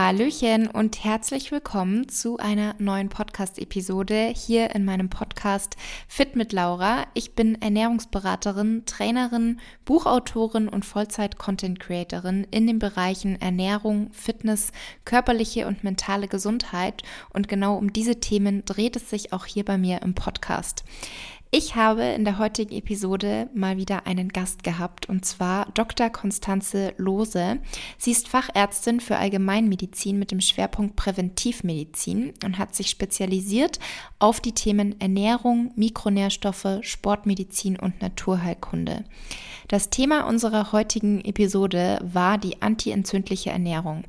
Hallöchen und herzlich willkommen zu einer neuen Podcast-Episode hier in meinem Podcast Fit mit Laura. Ich bin Ernährungsberaterin, Trainerin, Buchautorin und Vollzeit-Content-Creatorin in den Bereichen Ernährung, Fitness, körperliche und mentale Gesundheit und genau um diese Themen dreht es sich auch hier bei mir im Podcast. Ich habe in der heutigen Episode mal wieder einen Gast gehabt und zwar Dr. Konstanze Lose. Sie ist Fachärztin für Allgemeinmedizin mit dem Schwerpunkt Präventivmedizin und hat sich spezialisiert auf die Themen Ernährung, Mikronährstoffe, Sportmedizin und Naturheilkunde. Das Thema unserer heutigen Episode war die antientzündliche Ernährung.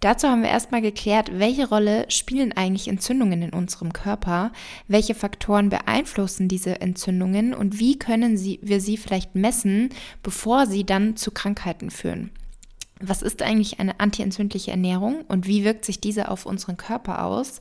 Dazu haben wir erstmal geklärt, welche Rolle spielen eigentlich Entzündungen in unserem Körper, welche Faktoren beeinflussen diese Entzündungen und wie können sie, wir sie vielleicht messen, bevor sie dann zu Krankheiten führen. Was ist eigentlich eine antientzündliche Ernährung und wie wirkt sich diese auf unseren Körper aus?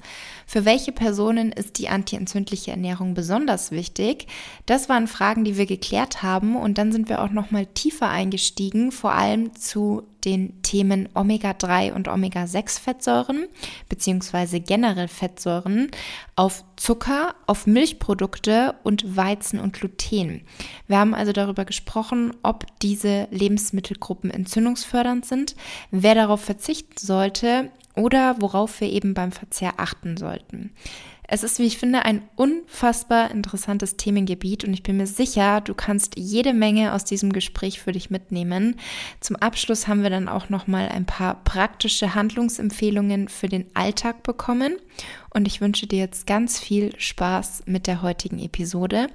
Für welche Personen ist die antientzündliche Ernährung besonders wichtig? Das waren Fragen, die wir geklärt haben und dann sind wir auch noch mal tiefer eingestiegen, vor allem zu den Themen Omega-3 und Omega-6-Fettsäuren beziehungsweise generell Fettsäuren auf Zucker, auf Milchprodukte und Weizen und Gluten. Wir haben also darüber gesprochen, ob diese Lebensmittelgruppen entzündungsfördernd sind, wer darauf verzichten sollte oder worauf wir eben beim Verzehr achten sollten. Es ist, wie ich finde, ein unfassbar interessantes Themengebiet und ich bin mir sicher, du kannst jede Menge aus diesem Gespräch für dich mitnehmen. Zum Abschluss haben wir dann auch noch mal ein paar praktische Handlungsempfehlungen für den Alltag bekommen und ich wünsche dir jetzt ganz viel Spaß mit der heutigen Episode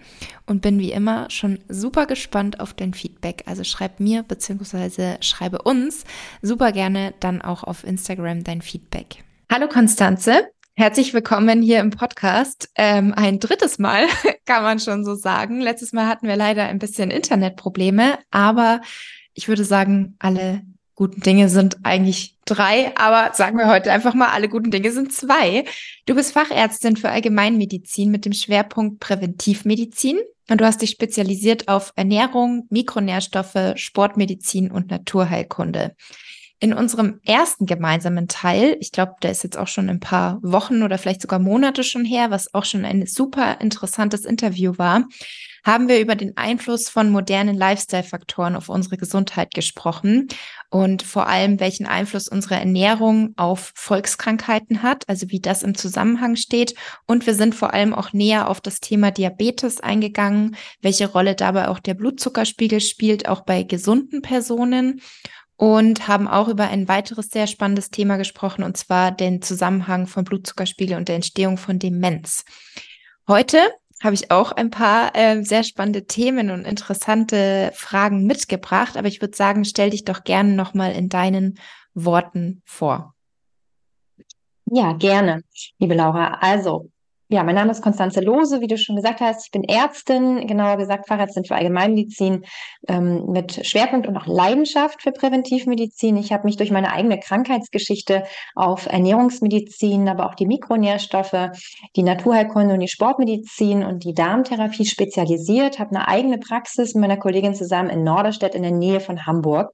und bin wie immer schon super gespannt auf dein Feedback. Also schreib mir bzw. schreibe uns super gerne dann auch auf Instagram dein Feedback. Hallo Konstanze, Herzlich willkommen hier im Podcast. Ähm, ein drittes Mal kann man schon so sagen. Letztes Mal hatten wir leider ein bisschen Internetprobleme, aber ich würde sagen, alle guten Dinge sind eigentlich drei, aber sagen wir heute einfach mal, alle guten Dinge sind zwei. Du bist Fachärztin für Allgemeinmedizin mit dem Schwerpunkt Präventivmedizin und du hast dich spezialisiert auf Ernährung, Mikronährstoffe, Sportmedizin und Naturheilkunde in unserem ersten gemeinsamen Teil, ich glaube, der ist jetzt auch schon ein paar Wochen oder vielleicht sogar Monate schon her, was auch schon ein super interessantes Interview war, haben wir über den Einfluss von modernen Lifestyle-Faktoren auf unsere Gesundheit gesprochen und vor allem, welchen Einfluss unsere Ernährung auf Volkskrankheiten hat, also wie das im Zusammenhang steht. Und wir sind vor allem auch näher auf das Thema Diabetes eingegangen, welche Rolle dabei auch der Blutzuckerspiegel spielt, auch bei gesunden Personen und haben auch über ein weiteres sehr spannendes Thema gesprochen, und zwar den Zusammenhang von Blutzuckerspiegel und der Entstehung von Demenz. Heute habe ich auch ein paar äh, sehr spannende Themen und interessante Fragen mitgebracht, aber ich würde sagen, stell dich doch gerne nochmal in deinen Worten vor. Ja, gerne, liebe Laura. Also, ja, mein Name ist Konstanze Lose, wie du schon gesagt hast. Ich bin Ärztin, genauer gesagt Fachärztin für Allgemeinmedizin ähm, mit Schwerpunkt und auch Leidenschaft für Präventivmedizin. Ich habe mich durch meine eigene Krankheitsgeschichte auf Ernährungsmedizin, aber auch die Mikronährstoffe, die Naturheilkunde und die Sportmedizin und die Darmtherapie spezialisiert, habe eine eigene Praxis mit meiner Kollegin zusammen in Norderstedt in der Nähe von Hamburg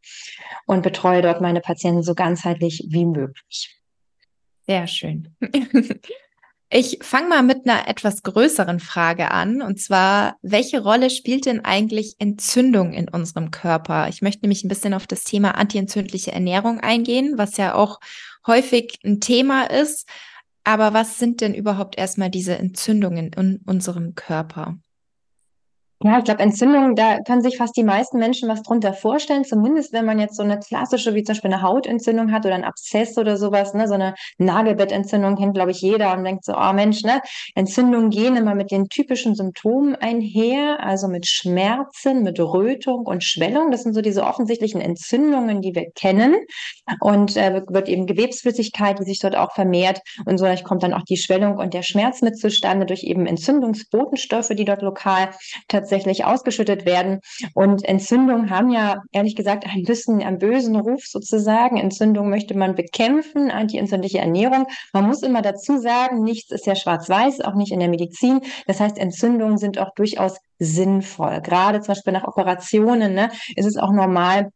und betreue dort meine Patienten so ganzheitlich wie möglich. Sehr schön. Ich fange mal mit einer etwas größeren Frage an, und zwar, welche Rolle spielt denn eigentlich Entzündung in unserem Körper? Ich möchte nämlich ein bisschen auf das Thema antientzündliche Ernährung eingehen, was ja auch häufig ein Thema ist. Aber was sind denn überhaupt erstmal diese Entzündungen in unserem Körper? Ja, ich glaube, Entzündung, da können sich fast die meisten Menschen was drunter vorstellen. Zumindest wenn man jetzt so eine klassische, wie zum Beispiel eine Hautentzündung hat oder ein Abszess oder sowas, ne, so eine Nagelbettentzündung kennt, glaube ich, jeder und denkt so, oh Mensch, ne, Entzündungen gehen immer mit den typischen Symptomen einher, also mit Schmerzen, mit Rötung und Schwellung. Das sind so diese offensichtlichen Entzündungen, die wir kennen. Und äh, wird eben Gewebsflüssigkeit, die sich dort auch vermehrt. Und so kommt dann auch die Schwellung und der Schmerz mit zustande durch eben Entzündungsbotenstoffe, die dort lokal tatsächlich tatsächlich ausgeschüttet werden. Und Entzündungen haben ja ehrlich gesagt ein bisschen einen bösen Ruf sozusagen. Entzündung möchte man bekämpfen, antientzündliche Ernährung. Man muss immer dazu sagen, nichts ist ja schwarz-weiß, auch nicht in der Medizin. Das heißt, Entzündungen sind auch durchaus sinnvoll. Gerade zum Beispiel nach Operationen ne, ist es auch normal,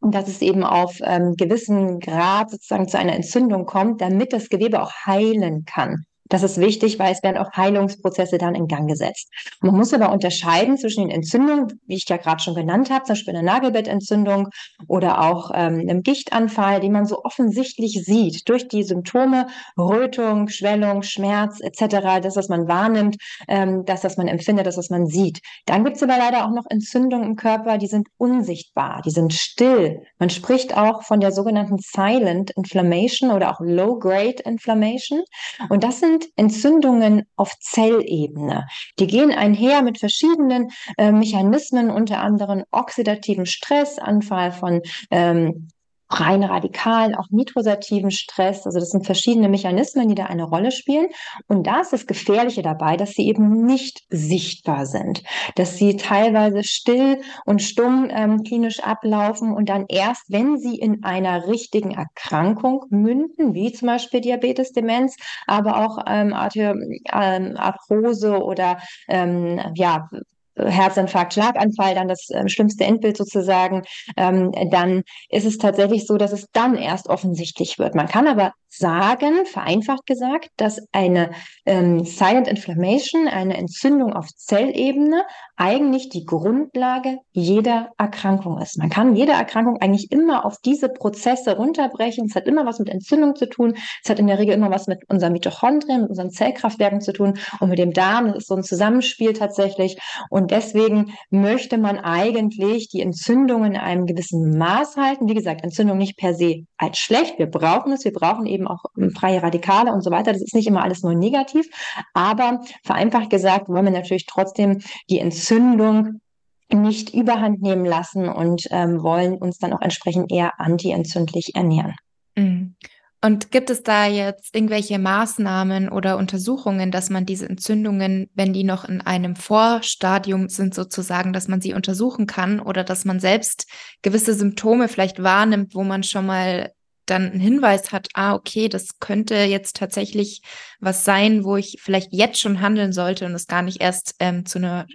dass es eben auf ähm, gewissen Grad sozusagen zu einer Entzündung kommt, damit das Gewebe auch heilen kann. Das ist wichtig, weil es werden auch Heilungsprozesse dann in Gang gesetzt. Man muss aber unterscheiden zwischen den Entzündungen, wie ich ja gerade schon genannt habe, zum Beispiel eine Nagelbettentzündung oder auch ähm, einem Gichtanfall, den man so offensichtlich sieht durch die Symptome Rötung, Schwellung, Schmerz etc., das, was man wahrnimmt, ähm, das, was man empfindet, das, was man sieht. Dann gibt es aber leider auch noch Entzündungen im Körper, die sind unsichtbar, die sind still. Man spricht auch von der sogenannten Silent Inflammation oder auch Low-Grade Inflammation. Und das sind sind Entzündungen auf Zellebene. Die gehen einher mit verschiedenen äh, Mechanismen, unter anderem oxidativen Stress, Anfall von ähm, rein radikalen, auch nitrosativen Stress. Also das sind verschiedene Mechanismen, die da eine Rolle spielen. Und da ist das Gefährliche dabei, dass sie eben nicht sichtbar sind, dass sie teilweise still und stumm ähm, klinisch ablaufen und dann erst, wenn sie in einer richtigen Erkrankung münden, wie zum Beispiel Diabetes, Demenz, aber auch ähm, ähm Arthrose oder ähm, ja, Herzinfarkt, Schlaganfall, dann das äh, schlimmste Endbild sozusagen, ähm, dann ist es tatsächlich so, dass es dann erst offensichtlich wird. Man kann aber sagen, vereinfacht gesagt, dass eine ähm, Silent Inflammation, eine Entzündung auf Zellebene, eigentlich die Grundlage jeder Erkrankung ist. Man kann jede Erkrankung eigentlich immer auf diese Prozesse runterbrechen. Es hat immer was mit Entzündung zu tun. Es hat in der Regel immer was mit unseren Mitochondrien, mit unseren Zellkraftwerken zu tun und mit dem Darm. Das ist so ein Zusammenspiel tatsächlich. Und deswegen möchte man eigentlich die Entzündung in einem gewissen Maß halten. Wie gesagt, Entzündung nicht per se als schlecht. Wir brauchen es. Wir brauchen eben eben auch ähm, freie Radikale und so weiter. Das ist nicht immer alles nur negativ, aber vereinfacht gesagt wollen wir natürlich trotzdem die Entzündung nicht überhand nehmen lassen und ähm, wollen uns dann auch entsprechend eher antientzündlich ernähren. Mhm. Und gibt es da jetzt irgendwelche Maßnahmen oder Untersuchungen, dass man diese Entzündungen, wenn die noch in einem Vorstadium sind, sozusagen, dass man sie untersuchen kann oder dass man selbst gewisse Symptome vielleicht wahrnimmt, wo man schon mal dann einen Hinweis hat, ah, okay, das könnte jetzt tatsächlich was sein, wo ich vielleicht jetzt schon handeln sollte und es gar nicht erst ähm, zu einer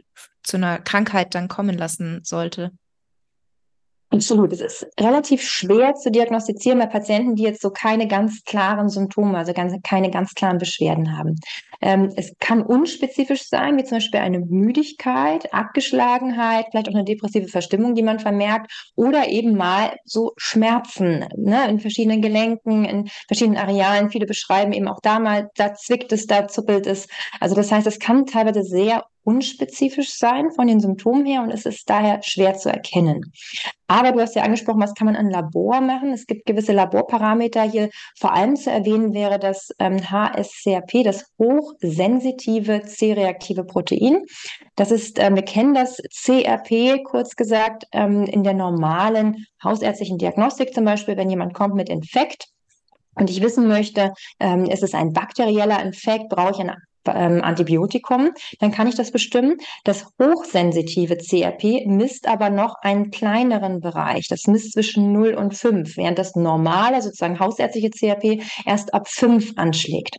zu einer Krankheit dann kommen lassen sollte. Absolut. Es ist relativ schwer zu diagnostizieren bei Patienten, die jetzt so keine ganz klaren Symptome, also ganz, keine ganz klaren Beschwerden haben. Ähm, es kann unspezifisch sein, wie zum Beispiel eine Müdigkeit, Abgeschlagenheit, vielleicht auch eine depressive Verstimmung, die man vermerkt, oder eben mal so Schmerzen ne, in verschiedenen Gelenken, in verschiedenen Arealen. Viele beschreiben eben auch da mal, da zwickt es, da zuppelt es. Also das heißt, es kann teilweise sehr unspezifisch sein von den Symptomen her und es ist daher schwer zu erkennen. Aber du hast ja angesprochen, was kann man an Labor machen? Es gibt gewisse Laborparameter hier. Vor allem zu erwähnen wäre das ähm, HSCRP, das hochsensitive C-reaktive Protein. Das ist, äh, wir kennen das CRP, kurz gesagt, ähm, in der normalen hausärztlichen Diagnostik zum Beispiel, wenn jemand kommt mit Infekt, und ich wissen möchte, ähm, ist es ein bakterieller Infekt, brauche ich ein ähm, Antibiotikum, dann kann ich das bestimmen. Das hochsensitive CRP misst aber noch einen kleineren Bereich. Das misst zwischen 0 und 5, während das normale, sozusagen hausärztliche CRP erst ab 5 anschlägt.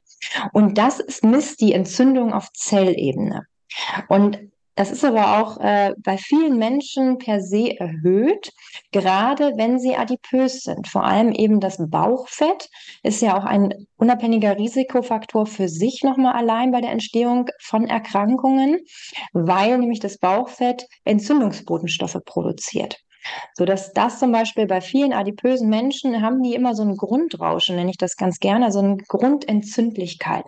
Und das ist, misst die Entzündung auf Zellebene. Und das ist aber auch äh, bei vielen Menschen per se erhöht, gerade wenn sie adipös sind. Vor allem eben das Bauchfett ist ja auch ein unabhängiger Risikofaktor für sich nochmal allein bei der Entstehung von Erkrankungen, weil nämlich das Bauchfett Entzündungsbotenstoffe produziert. So dass das zum Beispiel bei vielen adipösen Menschen haben die immer so ein Grundrauschen, nenne ich das ganz gerne, so eine Grundentzündlichkeit.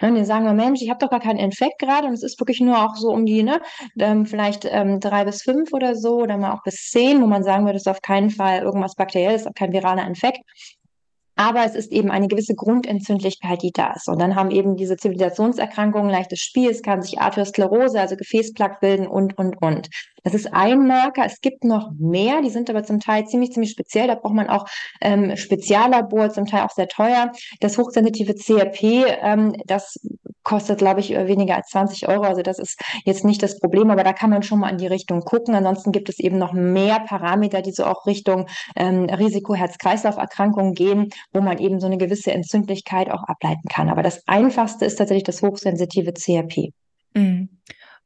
Ne, die sagen, Mensch, ich habe doch gar keinen Infekt gerade und es ist wirklich nur auch so um die, ne, ähm, vielleicht ähm, drei bis fünf oder so oder mal auch bis zehn, wo man sagen würde, es ist auf keinen Fall irgendwas Bakterielles, kein viraler Infekt. Aber es ist eben eine gewisse Grundentzündlichkeit, die da ist. Und dann haben eben diese Zivilisationserkrankungen leichtes Spiel. Es kann sich Arteriosklerose, also Gefäßplaque bilden und, und, und. Das ist ein Marker. Es gibt noch mehr, die sind aber zum Teil ziemlich, ziemlich speziell. Da braucht man auch ähm, Speziallabor, zum Teil auch sehr teuer. Das hochsensitive CRP, ähm, das kostet, glaube ich, weniger als 20 Euro. Also das ist jetzt nicht das Problem, aber da kann man schon mal in die Richtung gucken. Ansonsten gibt es eben noch mehr Parameter, die so auch Richtung ähm, Risiko Herz-Kreislauf-Erkrankungen gehen, wo man eben so eine gewisse Entzündlichkeit auch ableiten kann. Aber das einfachste ist tatsächlich das hochsensitive CRP. Mhm.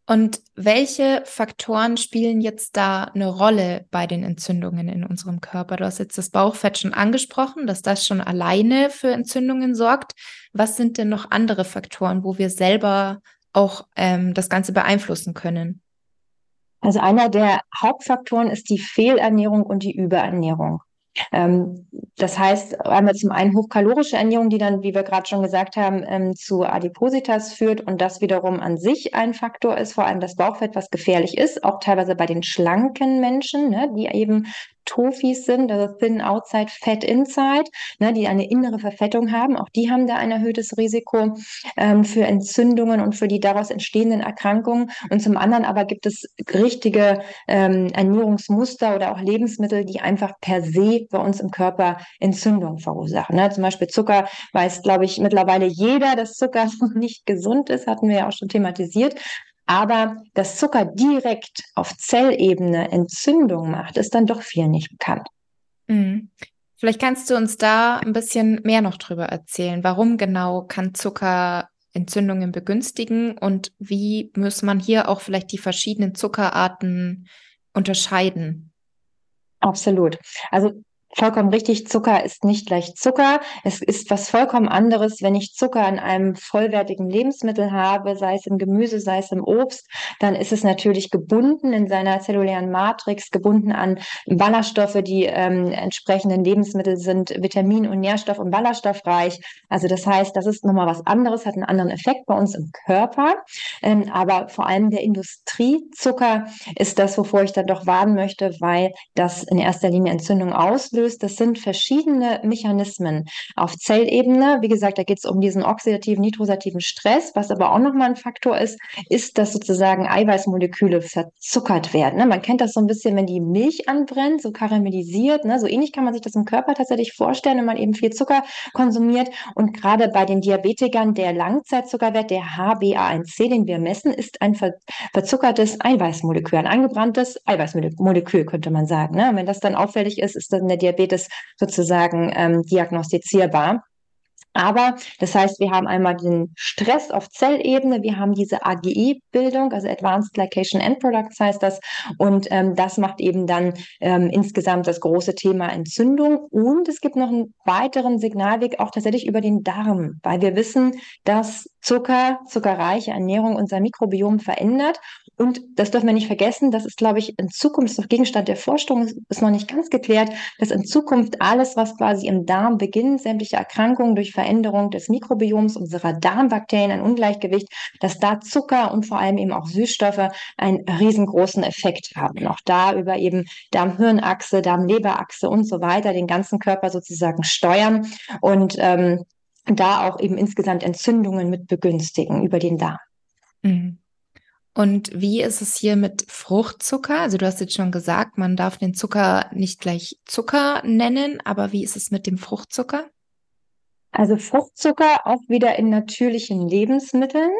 Und welche Faktoren spielen jetzt da eine Rolle bei den Entzündungen in unserem Körper? Du hast jetzt das Bauchfett schon angesprochen, dass das schon alleine für Entzündungen sorgt. Was sind denn noch andere Faktoren, wo wir selber auch ähm, das Ganze beeinflussen können? Also einer der Hauptfaktoren ist die Fehlernährung und die Überernährung. Ähm, das heißt, einmal zum einen hochkalorische Ernährung, die dann, wie wir gerade schon gesagt haben, ähm, zu Adipositas führt und das wiederum an sich ein Faktor ist, vor allem das Bauchfett, was gefährlich ist, auch teilweise bei den schlanken Menschen, ne, die eben Tofis sind, also Thin Outside, Fat Inside, ne, die eine innere Verfettung haben. Auch die haben da ein erhöhtes Risiko ähm, für Entzündungen und für die daraus entstehenden Erkrankungen. Und zum anderen aber gibt es richtige ähm, Ernährungsmuster oder auch Lebensmittel, die einfach per se bei uns im Körper Entzündungen verursachen. Ne? Zum Beispiel Zucker weiß, glaube ich, mittlerweile jeder, dass Zucker nicht gesund ist, hatten wir ja auch schon thematisiert. Aber dass Zucker direkt auf Zellebene Entzündung macht, ist dann doch viel nicht bekannt. Mhm. Vielleicht kannst du uns da ein bisschen mehr noch drüber erzählen. Warum genau kann Zucker Entzündungen begünstigen und wie muss man hier auch vielleicht die verschiedenen Zuckerarten unterscheiden? Absolut. Also vollkommen richtig, Zucker ist nicht gleich Zucker. Es ist was vollkommen anderes, wenn ich Zucker in einem vollwertigen Lebensmittel habe, sei es im Gemüse, sei es im Obst, dann ist es natürlich gebunden in seiner zellulären Matrix, gebunden an Ballaststoffe, die ähm, entsprechenden Lebensmittel sind, Vitamin- und Nährstoff- und ballaststoffreich. Also das heißt, das ist nochmal was anderes, hat einen anderen Effekt bei uns im Körper. Ähm, aber vor allem der Industriezucker ist das, wovor ich dann doch warnen möchte, weil das in erster Linie Entzündung auslöst auslöst, das sind verschiedene Mechanismen auf Zellebene. Wie gesagt, da geht es um diesen oxidativen, nitrosativen Stress. Was aber auch nochmal ein Faktor ist, ist, dass sozusagen Eiweißmoleküle verzuckert werden. Ne? Man kennt das so ein bisschen, wenn die Milch anbrennt, so karamellisiert. Ne? So ähnlich kann man sich das im Körper tatsächlich vorstellen, wenn man eben viel Zucker konsumiert. Und gerade bei den Diabetikern, der Langzeitzuckerwert, der HbA1c, den wir messen, ist ein ver verzuckertes Eiweißmolekül, ein angebranntes Eiweißmolekül, könnte man sagen. Ne? Und wenn das dann auffällig ist, ist dann der Diabetes sozusagen ähm, diagnostizierbar. Aber das heißt, wir haben einmal den Stress auf Zellebene, wir haben diese AGE-Bildung, also Advanced Glycation End Products heißt das, und ähm, das macht eben dann ähm, insgesamt das große Thema Entzündung. Und es gibt noch einen weiteren Signalweg, auch tatsächlich über den Darm, weil wir wissen, dass Zucker, zuckerreiche Ernährung unser Mikrobiom verändert und das dürfen wir nicht vergessen, das ist, glaube ich, in Zukunft noch Gegenstand der Forschung, ist noch nicht ganz geklärt, dass in Zukunft alles, was quasi im Darm beginnt, sämtliche Erkrankungen durch Veränderung des Mikrobioms unserer Darmbakterien, ein Ungleichgewicht, dass da Zucker und vor allem eben auch Süßstoffe einen riesengroßen Effekt haben. Auch da über eben Darm-Hirn-Achse, Darm-Leber-Achse und so weiter den ganzen Körper sozusagen steuern und ähm, da auch eben insgesamt Entzündungen mit begünstigen über den Darm. Mhm. Und wie ist es hier mit Fruchtzucker? Also du hast jetzt schon gesagt, man darf den Zucker nicht gleich Zucker nennen, aber wie ist es mit dem Fruchtzucker? Also Fruchtzucker auch wieder in natürlichen Lebensmitteln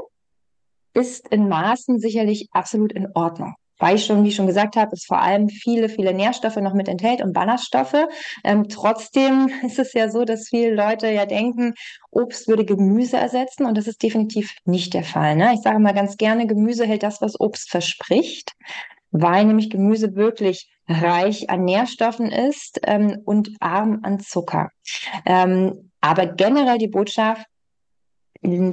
ist in Maßen sicherlich absolut in Ordnung weil ich schon, wie ich schon gesagt habe, es vor allem viele, viele Nährstoffe noch mit enthält und Ballaststoffe. Ähm, trotzdem ist es ja so, dass viele Leute ja denken, Obst würde Gemüse ersetzen und das ist definitiv nicht der Fall. Ne? Ich sage mal ganz gerne, Gemüse hält das, was Obst verspricht, weil nämlich Gemüse wirklich reich an Nährstoffen ist ähm, und arm an Zucker. Ähm, aber generell die Botschaft,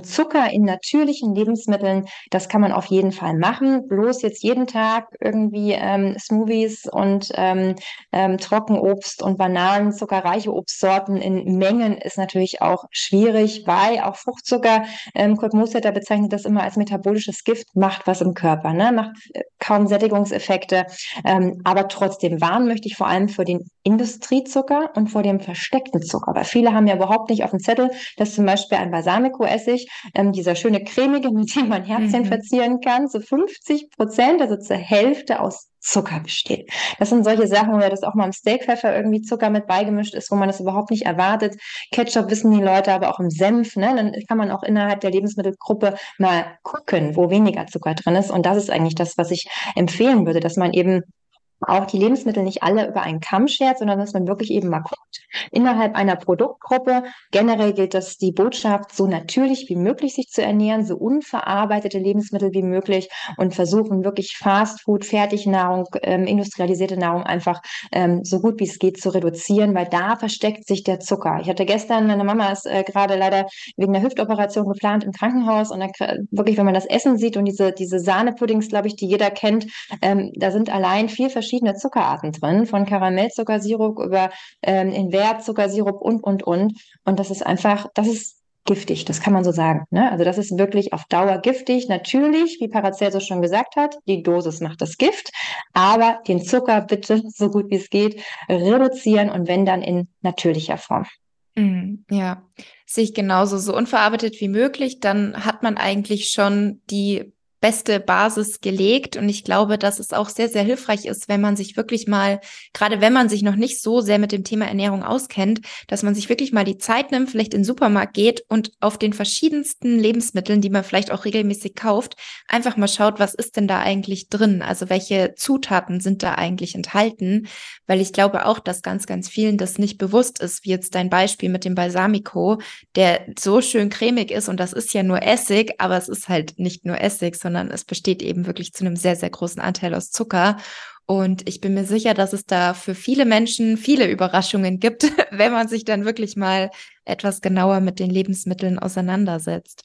Zucker in natürlichen Lebensmitteln, das kann man auf jeden Fall machen. Bloß jetzt jeden Tag irgendwie ähm, Smoothies und ähm, ähm, Trockenobst und Bananen, zuckerreiche Obstsorten in Mengen ist natürlich auch schwierig, weil auch Fruchtzucker, ähm, Kurt Moossetter bezeichnet das immer als metabolisches Gift, macht was im Körper, ne? macht äh, kaum Sättigungseffekte. Ähm, aber trotzdem warnen möchte ich vor allem für den Industriezucker und vor dem versteckten Zucker, weil viele haben ja überhaupt nicht auf dem Zettel, dass zum Beispiel ein Balsamico Essig, ähm, dieser schöne cremige, mit dem man Herzchen mhm. verzieren kann, so 50 Prozent, also zur Hälfte aus Zucker besteht. Das sind solche Sachen, oder das auch mal im Steakpfeffer irgendwie Zucker mit beigemischt ist, wo man das überhaupt nicht erwartet. Ketchup wissen die Leute, aber auch im Senf, ne? Dann kann man auch innerhalb der Lebensmittelgruppe mal gucken, wo weniger Zucker drin ist. Und das ist eigentlich das, was ich empfehlen würde, dass man eben auch die Lebensmittel nicht alle über einen Kamm schert, sondern dass man wirklich eben mal guckt, innerhalb einer Produktgruppe. Generell gilt das die Botschaft, so natürlich wie möglich sich zu ernähren, so unverarbeitete Lebensmittel wie möglich und versuchen wirklich Fastfood, Fertignahrung, ähm, industrialisierte Nahrung einfach ähm, so gut wie es geht zu reduzieren, weil da versteckt sich der Zucker. Ich hatte gestern, meine Mama ist äh, gerade leider wegen der Hüftoperation geplant im Krankenhaus und dann, wirklich, wenn man das Essen sieht und diese, diese Sahnepuddings, glaube ich, die jeder kennt, ähm, da sind allein vier verschiedene Zuckerarten drin, von Karamellzuckersirup über ähm, Invertzuckersirup und, und, und. Und das ist einfach, das ist giftig, das kann man so sagen. Ne? Also das ist wirklich auf Dauer giftig. Natürlich, wie Paracelsus schon gesagt hat, die Dosis macht das Gift, aber den Zucker bitte so gut wie es geht reduzieren und wenn dann in natürlicher Form. Mm, ja, sehe ich genauso. So unverarbeitet wie möglich, dann hat man eigentlich schon die beste Basis gelegt. Und ich glaube, dass es auch sehr, sehr hilfreich ist, wenn man sich wirklich mal, gerade wenn man sich noch nicht so sehr mit dem Thema Ernährung auskennt, dass man sich wirklich mal die Zeit nimmt, vielleicht in den Supermarkt geht und auf den verschiedensten Lebensmitteln, die man vielleicht auch regelmäßig kauft, einfach mal schaut, was ist denn da eigentlich drin? Also welche Zutaten sind da eigentlich enthalten? Weil ich glaube auch, dass ganz, ganz vielen das nicht bewusst ist, wie jetzt dein Beispiel mit dem Balsamico, der so schön cremig ist und das ist ja nur Essig, aber es ist halt nicht nur Essig, sondern sondern es besteht eben wirklich zu einem sehr, sehr großen Anteil aus Zucker. Und ich bin mir sicher, dass es da für viele Menschen viele Überraschungen gibt, wenn man sich dann wirklich mal etwas genauer mit den Lebensmitteln auseinandersetzt.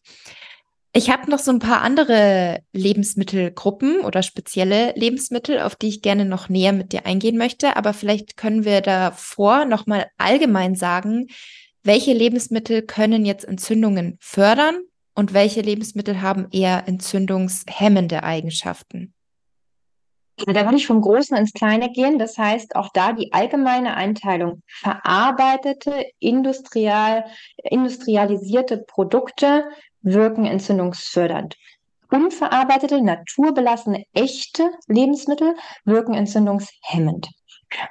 Ich habe noch so ein paar andere Lebensmittelgruppen oder spezielle Lebensmittel, auf die ich gerne noch näher mit dir eingehen möchte. Aber vielleicht können wir davor noch mal allgemein sagen, welche Lebensmittel können jetzt Entzündungen fördern und welche Lebensmittel haben eher entzündungshemmende Eigenschaften? Da würde ich vom Großen ins Kleine gehen. Das heißt, auch da die allgemeine Einteilung verarbeitete, industrial, industrialisierte Produkte wirken entzündungsfördernd. Unverarbeitete, naturbelassene, echte Lebensmittel wirken entzündungshemmend.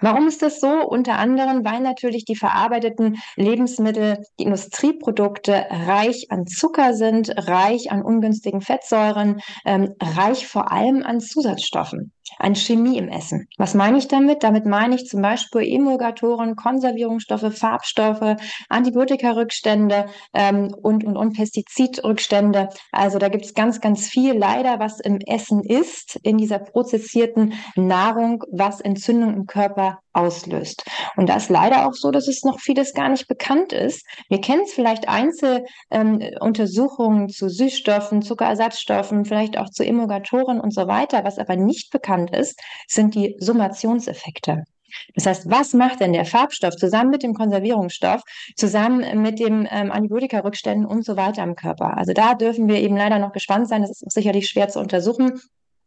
Warum ist das so? Unter anderem, weil natürlich die verarbeiteten Lebensmittel, die Industrieprodukte reich an Zucker sind, reich an ungünstigen Fettsäuren, ähm, reich vor allem an Zusatzstoffen an Chemie im Essen. Was meine ich damit? Damit meine ich zum Beispiel Emulgatoren, Konservierungsstoffe, Farbstoffe, Antibiotikarückstände ähm, und, und, und Pestizidrückstände. Also da gibt es ganz, ganz viel leider, was im Essen ist, in dieser prozessierten Nahrung, was Entzündung im Körper auslöst. Und da ist leider auch so, dass es noch vieles gar nicht bekannt ist. Wir kennen es vielleicht Einzeluntersuchungen ähm, zu Süßstoffen, Zuckerersatzstoffen, vielleicht auch zu Emulgatoren und so weiter. Was aber nicht bekannt ist, sind die Summationseffekte. Das heißt, was macht denn der Farbstoff zusammen mit dem Konservierungsstoff, zusammen mit dem ähm, Antibiotika-Rückständen und so weiter im Körper? Also da dürfen wir eben leider noch gespannt sein. Das ist sicherlich schwer zu untersuchen.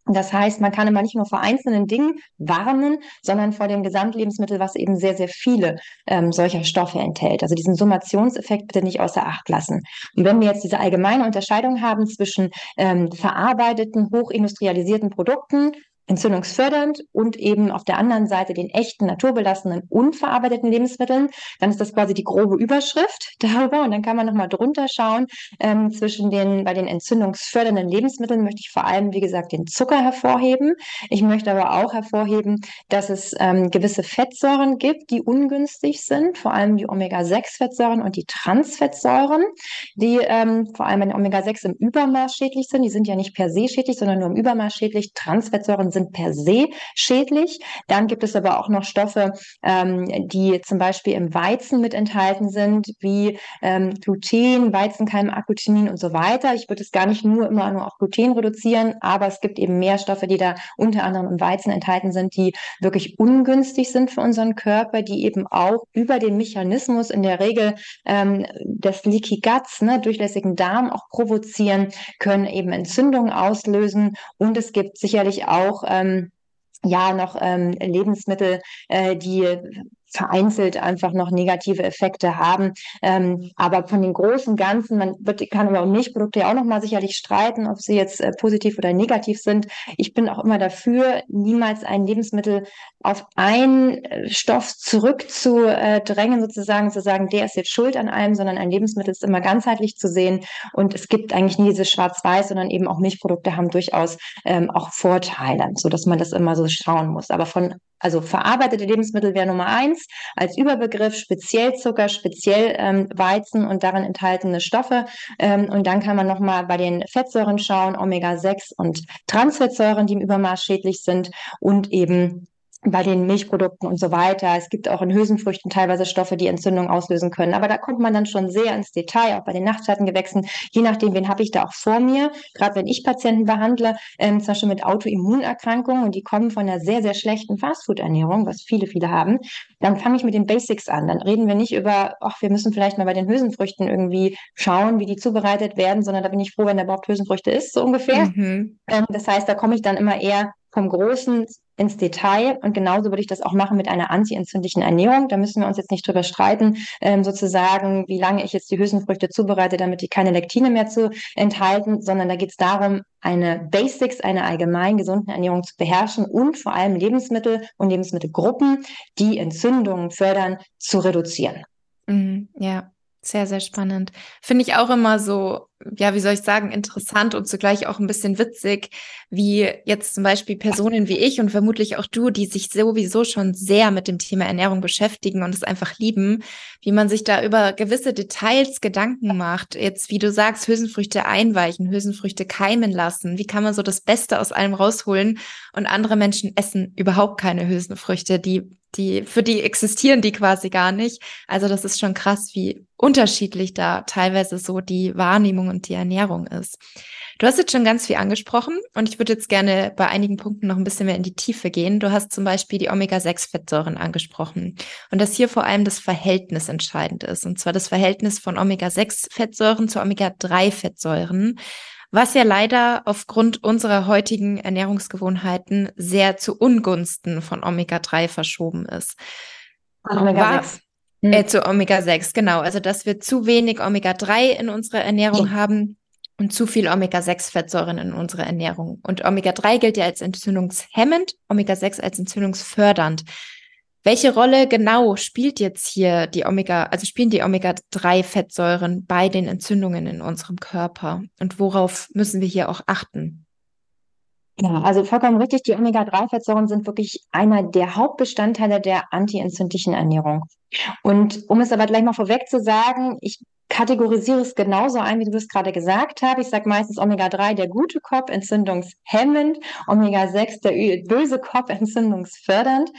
Das heißt, man kann immer nicht nur vor einzelnen Dingen warnen, sondern vor dem Gesamtlebensmittel, was eben sehr, sehr viele ähm, solcher Stoffe enthält. Also diesen Summationseffekt bitte nicht außer Acht lassen. Und wenn wir jetzt diese allgemeine Unterscheidung haben zwischen ähm, verarbeiteten, hochindustrialisierten Produkten, entzündungsfördernd und eben auf der anderen Seite den echten, naturbelassenen, unverarbeiteten Lebensmitteln. Dann ist das quasi die grobe Überschrift darüber und dann kann man nochmal drunter schauen. Ähm, zwischen den, bei den entzündungsfördernden Lebensmitteln möchte ich vor allem, wie gesagt, den Zucker hervorheben. Ich möchte aber auch hervorheben, dass es ähm, gewisse Fettsäuren gibt, die ungünstig sind, vor allem die Omega-6-Fettsäuren und die Transfettsäuren, die ähm, vor allem bei den Omega-6 im Übermaß schädlich sind. Die sind ja nicht per se schädlich, sondern nur im Übermaß schädlich. Transfettsäuren sind sind per se schädlich. Dann gibt es aber auch noch Stoffe, ähm, die zum Beispiel im Weizen mit enthalten sind, wie ähm, Gluten, Weizenkeim, Agglutinin und so weiter. Ich würde es gar nicht nur immer nur auf Gluten reduzieren, aber es gibt eben mehr Stoffe, die da unter anderem im Weizen enthalten sind, die wirklich ungünstig sind für unseren Körper, die eben auch über den Mechanismus in der Regel ähm, des Leaky Guts, ne, durchlässigen Darm auch provozieren, können eben Entzündungen auslösen und es gibt sicherlich auch ähm, ja noch ähm, Lebensmittel, äh, die vereinzelt einfach noch negative Effekte haben. Ähm, aber von den großen Ganzen, man wird, kann über Milchprodukte ja auch nochmal sicherlich streiten, ob sie jetzt äh, positiv oder negativ sind. Ich bin auch immer dafür, niemals ein Lebensmittel auf einen äh, Stoff zurückzudrängen, sozusagen, zu sagen, der ist jetzt schuld an allem, sondern ein Lebensmittel ist immer ganzheitlich zu sehen. Und es gibt eigentlich nie dieses Schwarz-Weiß, sondern eben auch Milchprodukte haben durchaus ähm, auch Vorteile, so dass man das immer so schauen muss. Aber von also verarbeitete Lebensmittel wäre Nummer eins, als Überbegriff speziell Zucker, speziell ähm, Weizen und darin enthaltene Stoffe. Ähm, und dann kann man nochmal bei den Fettsäuren schauen, Omega-6 und Transfettsäuren, die im Übermaß schädlich sind und eben bei den Milchprodukten und so weiter. Es gibt auch in Hülsenfrüchten teilweise Stoffe, die Entzündungen auslösen können. Aber da kommt man dann schon sehr ins Detail, auch bei den Nachtschattengewächsen. Je nachdem, wen habe ich da auch vor mir. Gerade wenn ich Patienten behandle, ähm, zum Beispiel mit Autoimmunerkrankungen und die kommen von einer sehr, sehr schlechten Fastfood-Ernährung, was viele, viele haben, dann fange ich mit den Basics an. Dann reden wir nicht über, ach, wir müssen vielleicht mal bei den Hülsenfrüchten irgendwie schauen, wie die zubereitet werden, sondern da bin ich froh, wenn da überhaupt Hülsenfrüchte ist, so ungefähr. Mhm. Ähm, das heißt, da komme ich dann immer eher vom Großen ins Detail. Und genauso würde ich das auch machen mit einer antientzündlichen Ernährung. Da müssen wir uns jetzt nicht drüber streiten, ähm, sozusagen, wie lange ich jetzt die Hülsenfrüchte zubereite, damit die keine Lektine mehr zu enthalten, sondern da geht es darum, eine Basics, eine allgemein gesunde Ernährung zu beherrschen und vor allem Lebensmittel und Lebensmittelgruppen, die Entzündungen fördern, zu reduzieren. Mhm, ja, sehr, sehr spannend. Finde ich auch immer so, ja, wie soll ich sagen, interessant und zugleich auch ein bisschen witzig, wie jetzt zum Beispiel Personen wie ich und vermutlich auch du, die sich sowieso schon sehr mit dem Thema Ernährung beschäftigen und es einfach lieben, wie man sich da über gewisse Details Gedanken macht. Jetzt, wie du sagst, Hülsenfrüchte einweichen, Hülsenfrüchte keimen lassen. Wie kann man so das Beste aus allem rausholen? Und andere Menschen essen überhaupt keine Hülsenfrüchte, die die, für die existieren die quasi gar nicht. Also das ist schon krass, wie unterschiedlich da teilweise so die Wahrnehmung und die Ernährung ist. Du hast jetzt schon ganz viel angesprochen und ich würde jetzt gerne bei einigen Punkten noch ein bisschen mehr in die Tiefe gehen. Du hast zum Beispiel die Omega-6-Fettsäuren angesprochen und dass hier vor allem das Verhältnis entscheidend ist. Und zwar das Verhältnis von Omega-6-Fettsäuren zu Omega-3-Fettsäuren was ja leider aufgrund unserer heutigen Ernährungsgewohnheiten sehr zu Ungunsten von Omega-3 verschoben ist. Omega-6. Hm. Äh, zu Omega-6, genau. Also, dass wir zu wenig Omega-3 in unserer Ernährung ja. haben und zu viel Omega-6-Fettsäuren in unserer Ernährung. Und Omega-3 gilt ja als entzündungshemmend, Omega-6 als entzündungsfördernd. Welche Rolle genau spielt jetzt hier die Omega, also spielen die Omega-3-Fettsäuren bei den Entzündungen in unserem Körper? Und worauf müssen wir hier auch achten? Ja, also vollkommen richtig. Die Omega-3-Fettsäuren sind wirklich einer der Hauptbestandteile der antientzündlichen Ernährung. Und um es aber gleich mal vorweg zu sagen, ich kategorisiere es genauso ein, wie du es gerade gesagt hast. Ich sage meistens Omega-3 der gute Kopf, entzündungshemmend, Omega-6 der böse Kopf, entzündungsfördernd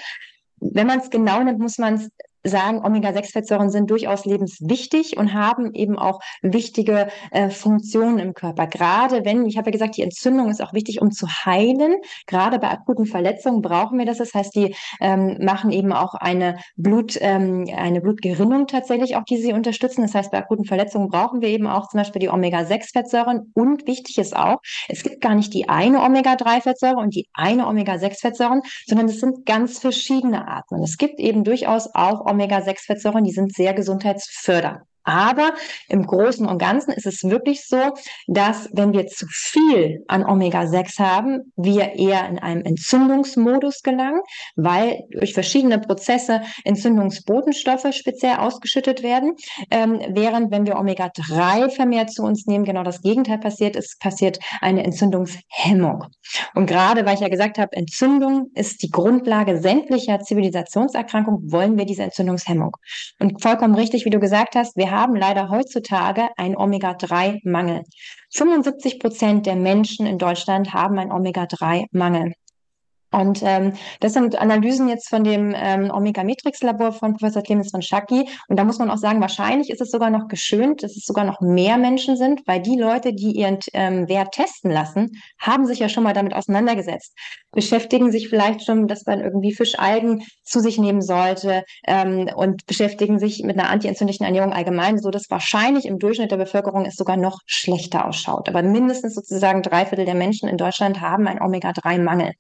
wenn man es genau nimmt, muss man es sagen, Omega-6-Fettsäuren sind durchaus lebenswichtig und haben eben auch wichtige äh, Funktionen im Körper. Gerade wenn, ich habe ja gesagt, die Entzündung ist auch wichtig, um zu heilen. Gerade bei akuten Verletzungen brauchen wir das. Das heißt, die ähm, machen eben auch eine Blut, ähm, eine Blutgerinnung tatsächlich auch, die sie unterstützen. Das heißt, bei akuten Verletzungen brauchen wir eben auch zum Beispiel die Omega-6-Fettsäuren. Und wichtig ist auch, es gibt gar nicht die eine Omega-3-Fettsäure und die eine Omega-6-Fettsäuren, sondern es sind ganz verschiedene Arten. Und es gibt eben durchaus auch Omega-6-Fettsäuren, die sind sehr gesundheitsfördernd. Aber im Großen und Ganzen ist es wirklich so, dass wenn wir zu viel an Omega-6 haben, wir eher in einem Entzündungsmodus gelangen, weil durch verschiedene Prozesse Entzündungsbotenstoffe speziell ausgeschüttet werden. Ähm, während wenn wir Omega-3 vermehrt zu uns nehmen, genau das Gegenteil passiert, es passiert eine Entzündungshemmung. Und gerade, weil ich ja gesagt habe, Entzündung ist die Grundlage sämtlicher Zivilisationserkrankungen, wollen wir diese Entzündungshemmung. Und vollkommen richtig, wie du gesagt hast, wir haben leider heutzutage einen Omega-3-Mangel. 75 Prozent der Menschen in Deutschland haben einen Omega-3-Mangel. Und ähm, das sind Analysen jetzt von dem ähm, Omega-Matrix-Labor von Professor Clemens von Schacki. Und da muss man auch sagen, wahrscheinlich ist es sogar noch geschönt, dass es sogar noch mehr Menschen sind, weil die Leute, die ihren ähm, Wert testen lassen, haben sich ja schon mal damit auseinandergesetzt, beschäftigen sich vielleicht schon, dass man irgendwie Fischalgen zu sich nehmen sollte ähm, und beschäftigen sich mit einer antientzündlichen Ernährung allgemein, so dass wahrscheinlich im Durchschnitt der Bevölkerung es sogar noch schlechter ausschaut. Aber mindestens sozusagen drei Viertel der Menschen in Deutschland haben einen Omega-3-Mangel.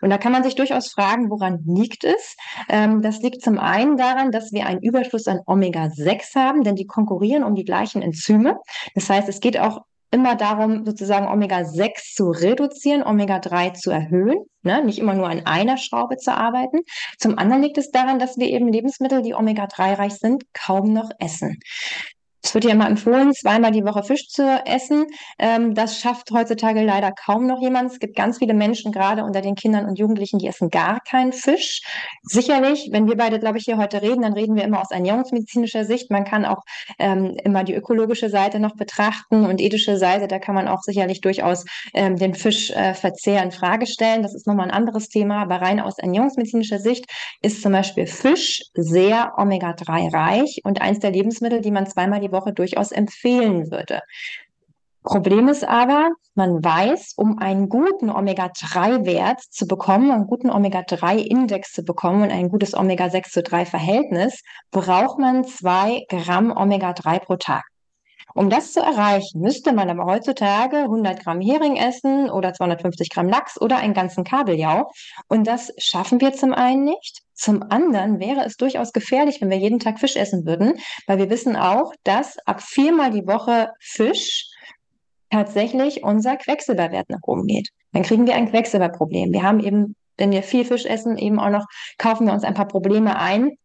Und da kann man sich durchaus fragen, woran liegt es? Ähm, das liegt zum einen daran, dass wir einen Überschuss an Omega-6 haben, denn die konkurrieren um die gleichen Enzyme. Das heißt, es geht auch immer darum, sozusagen Omega-6 zu reduzieren, Omega-3 zu erhöhen, ne? nicht immer nur an einer Schraube zu arbeiten. Zum anderen liegt es daran, dass wir eben Lebensmittel, die Omega-3 reich sind, kaum noch essen. Es wird ja immer empfohlen, zweimal die Woche Fisch zu essen. Ähm, das schafft heutzutage leider kaum noch jemand. Es gibt ganz viele Menschen, gerade unter den Kindern und Jugendlichen, die essen gar keinen Fisch. Sicherlich, wenn wir beide, glaube ich, hier heute reden, dann reden wir immer aus ernährungsmedizinischer Sicht. Man kann auch ähm, immer die ökologische Seite noch betrachten und ethische Seite. Da kann man auch sicherlich durchaus ähm, den Fischverzehr äh, in Frage stellen. Das ist nochmal ein anderes Thema. Aber rein aus ernährungsmedizinischer Sicht ist zum Beispiel Fisch sehr Omega-3 reich und eins der Lebensmittel, die man zweimal die Woche durchaus empfehlen würde. Problem ist aber, man weiß, um einen guten Omega-3-Wert zu bekommen, einen guten Omega-3-Index zu bekommen und ein gutes Omega-6 zu 3-Verhältnis, braucht man zwei Gramm Omega-3 pro Tag. Um das zu erreichen, müsste man aber heutzutage 100 Gramm Hering essen oder 250 Gramm Lachs oder einen ganzen Kabeljau. Und das schaffen wir zum einen nicht. Zum anderen wäre es durchaus gefährlich, wenn wir jeden Tag Fisch essen würden, weil wir wissen auch, dass ab viermal die Woche Fisch tatsächlich unser Quecksilberwert nach oben geht. Dann kriegen wir ein Quecksilberproblem. Wir haben eben, wenn wir viel Fisch essen, eben auch noch, kaufen wir uns ein paar Probleme ein,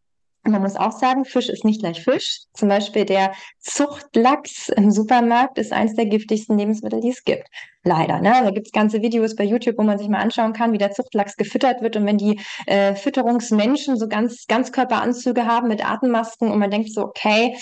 man muss auch sagen, Fisch ist nicht gleich Fisch. Zum Beispiel der Zuchtlachs im Supermarkt ist eines der giftigsten Lebensmittel, die es gibt. Leider. Ne? Da gibt es ganze Videos bei YouTube, wo man sich mal anschauen kann, wie der Zuchtlachs gefüttert wird. Und wenn die äh, Fütterungsmenschen so ganz Ganzkörperanzüge haben mit Atemmasken und man denkt so, okay,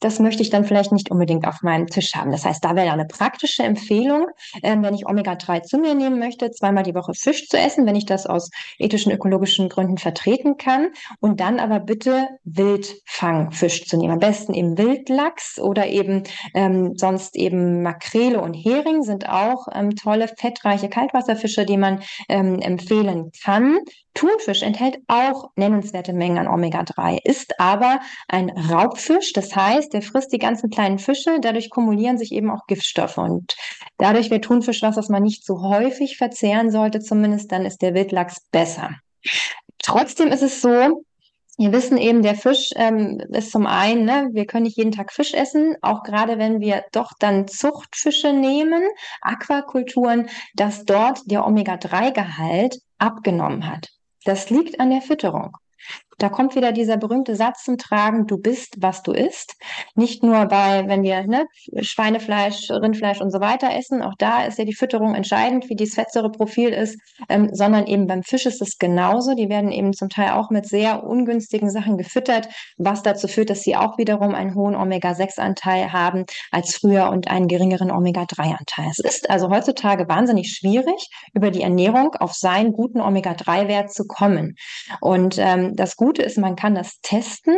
das möchte ich dann vielleicht nicht unbedingt auf meinem Tisch haben. Das heißt, da wäre eine praktische Empfehlung, äh, wenn ich Omega-3 zu mir nehmen möchte, zweimal die Woche Fisch zu essen, wenn ich das aus ethischen, ökologischen Gründen vertreten kann. Und dann aber bitte Wildfangfisch zu nehmen. Am besten eben Wildlachs oder eben ähm, sonst eben Makrele und Hering sind auch auch ähm, tolle fettreiche Kaltwasserfische, die man ähm, empfehlen kann. Thunfisch enthält auch nennenswerte Mengen an Omega-3, ist aber ein Raubfisch. Das heißt, der frisst die ganzen kleinen Fische. Dadurch kumulieren sich eben auch Giftstoffe. Und dadurch wäre Thunfisch was, was man nicht so häufig verzehren sollte, zumindest dann ist der Wildlachs besser. Trotzdem ist es so, wir wissen eben, der Fisch ähm, ist zum einen, ne, wir können nicht jeden Tag Fisch essen, auch gerade wenn wir doch dann Zuchtfische nehmen, Aquakulturen, dass dort der Omega-3-Gehalt abgenommen hat. Das liegt an der Fütterung. Da kommt wieder dieser berühmte Satz zum Tragen, du bist, was du isst. Nicht nur bei, wenn wir ne, Schweinefleisch, Rindfleisch und so weiter essen, auch da ist ja die Fütterung entscheidend, wie dieses Fettsäureprofil ist, ähm, sondern eben beim Fisch ist es genauso. Die werden eben zum Teil auch mit sehr ungünstigen Sachen gefüttert, was dazu führt, dass sie auch wiederum einen hohen Omega-6-Anteil haben als früher und einen geringeren Omega-3-Anteil. Es ist also heutzutage wahnsinnig schwierig, über die Ernährung auf seinen guten Omega-3-Wert zu kommen. Und ähm, das Gute Gute ist, man kann das testen.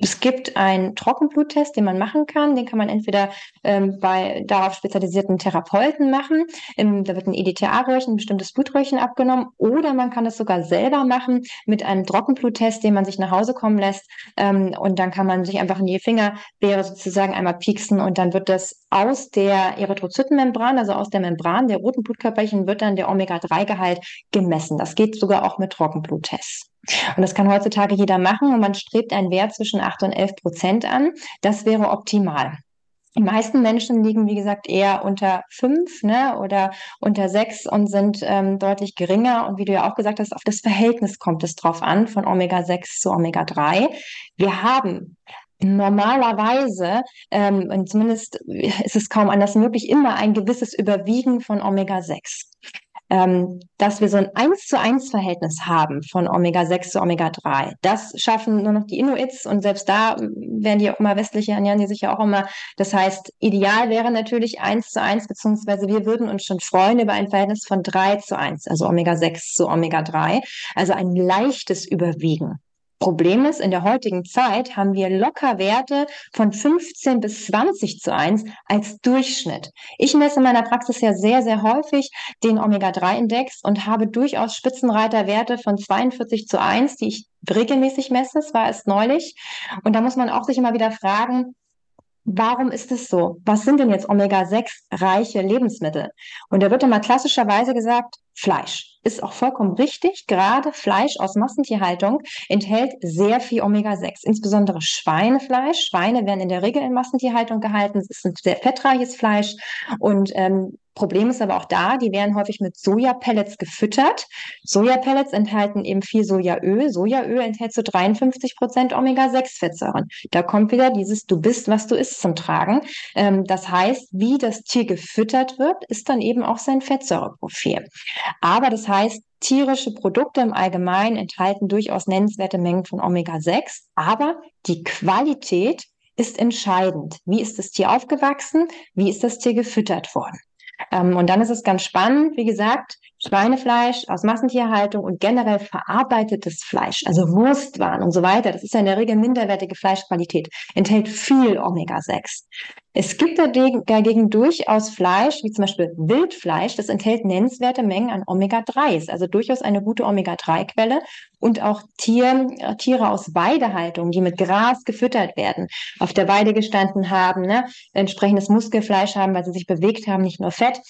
Es gibt einen Trockenbluttest, den man machen kann. Den kann man entweder ähm, bei darauf spezialisierten Therapeuten machen. Ähm, da wird ein EDTA-Röhrchen, ein bestimmtes Blutröhrchen abgenommen. Oder man kann es sogar selber machen mit einem Trockenbluttest, den man sich nach Hause kommen lässt. Ähm, und dann kann man sich einfach in die Fingerbeere sozusagen einmal pieksen und dann wird das aus der Erythrozytenmembran, also aus der Membran der roten Blutkörperchen, wird dann der Omega-3-Gehalt gemessen. Das geht sogar auch mit Trockenbluttests. Und das kann heutzutage jeder machen und man strebt einen Wert zwischen 8 und 11 Prozent an. Das wäre optimal. Die meisten Menschen liegen, wie gesagt, eher unter fünf ne, oder unter sechs und sind ähm, deutlich geringer. Und wie du ja auch gesagt hast, auf das Verhältnis kommt es drauf an, von Omega-6 zu Omega-3. Wir haben normalerweise, ähm, und zumindest ist es kaum anders möglich, immer ein gewisses Überwiegen von Omega-6 ähm, dass wir so ein 1 zu 1 Verhältnis haben von Omega-6 zu Omega-3. Das schaffen nur noch die Inuits und selbst da werden die auch immer westliche ernähren die sich ja auch immer. Das heißt, ideal wäre natürlich 1 zu 1, beziehungsweise wir würden uns schon freuen über ein Verhältnis von 3 zu 1, also Omega-6 zu Omega-3, also ein leichtes Überwiegen. Problem ist, in der heutigen Zeit haben wir locker Werte von 15 bis 20 zu 1 als Durchschnitt. Ich messe in meiner Praxis ja sehr, sehr häufig den Omega-3-Index und habe durchaus Spitzenreiterwerte von 42 zu 1, die ich regelmäßig messe. Das war es neulich. Und da muss man auch sich immer wieder fragen, Warum ist es so? Was sind denn jetzt Omega-6-reiche Lebensmittel? Und da wird immer klassischerweise gesagt, Fleisch. Ist auch vollkommen richtig. Gerade Fleisch aus Massentierhaltung enthält sehr viel Omega-6, insbesondere Schweinefleisch. Schweine werden in der Regel in Massentierhaltung gehalten. Es ist ein sehr fettreiches Fleisch und ähm, Problem ist aber auch da, die werden häufig mit Sojapellets gefüttert. Sojapellets enthalten eben viel Sojaöl. Sojaöl enthält so 53 Prozent Omega-6-Fettsäuren. Da kommt wieder dieses Du bist, was du isst zum Tragen. Ähm, das heißt, wie das Tier gefüttert wird, ist dann eben auch sein Fettsäureprofil. Aber das heißt, tierische Produkte im Allgemeinen enthalten durchaus nennenswerte Mengen von Omega-6, aber die Qualität ist entscheidend. Wie ist das Tier aufgewachsen? Wie ist das Tier gefüttert worden? Ähm, und dann ist es ganz spannend, wie gesagt, Schweinefleisch aus Massentierhaltung und generell verarbeitetes Fleisch, also Wurstwaren und so weiter, das ist ja in der Regel minderwertige Fleischqualität, enthält viel Omega-6. Es gibt dagegen durchaus Fleisch, wie zum Beispiel Wildfleisch, das enthält nennenswerte Mengen an Omega-3s, also durchaus eine gute Omega-3-Quelle und auch Tier, äh, Tiere aus Weidehaltung, die mit Gras gefüttert werden, auf der Weide gestanden haben, ne, entsprechendes Muskelfleisch haben, weil sie sich bewegt haben, nicht nur Fett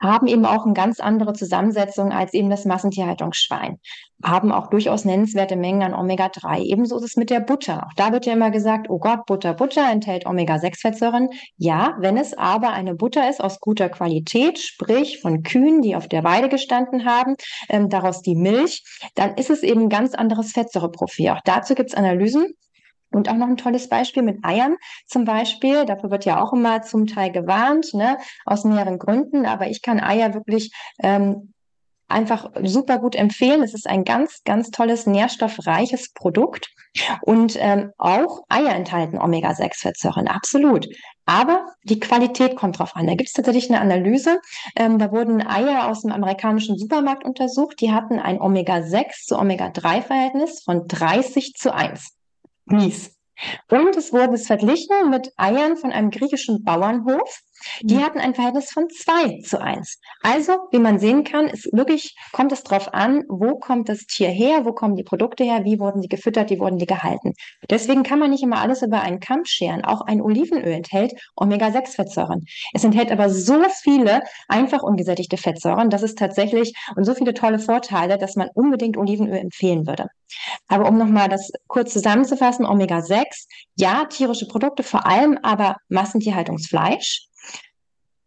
haben eben auch eine ganz andere Zusammensetzung als eben das Massentierhaltungsschwein, haben auch durchaus nennenswerte Mengen an Omega-3. Ebenso ist es mit der Butter. Auch da wird ja immer gesagt, oh Gott, Butter, Butter enthält Omega-6-Fettsäuren. Ja, wenn es aber eine Butter ist aus guter Qualität, sprich von Kühen, die auf der Weide gestanden haben, ähm, daraus die Milch, dann ist es eben ein ganz anderes Fettsäureprofil. Auch dazu gibt es Analysen. Und auch noch ein tolles Beispiel mit Eiern zum Beispiel. Dafür wird ja auch immer zum Teil gewarnt, ne, aus mehreren Gründen. Aber ich kann Eier wirklich ähm, einfach super gut empfehlen. Es ist ein ganz, ganz tolles, nährstoffreiches Produkt. Und ähm, auch Eier enthalten Omega-6-Fettsäuren, absolut. Aber die Qualität kommt drauf an. Da gibt es tatsächlich eine Analyse. Ähm, da wurden Eier aus dem amerikanischen Supermarkt untersucht. Die hatten ein Omega-6 zu Omega-3-Verhältnis von 30 zu 1 mies. Und es wurde es verglichen mit Eiern von einem griechischen Bauernhof. Die hatten ein Verhältnis von zwei zu eins. Also, wie man sehen kann, ist wirklich, kommt es darauf an, wo kommt das Tier her, wo kommen die Produkte her, wie wurden sie gefüttert, wie wurden die gehalten. Deswegen kann man nicht immer alles über einen Kamm scheren. Auch ein Olivenöl enthält Omega-6-Fettsäuren. Es enthält aber so viele einfach ungesättigte Fettsäuren, dass es tatsächlich und so viele tolle Vorteile, dass man unbedingt Olivenöl empfehlen würde. Aber um nochmal das kurz zusammenzufassen, Omega-6, ja, tierische Produkte, vor allem aber Massentierhaltungsfleisch.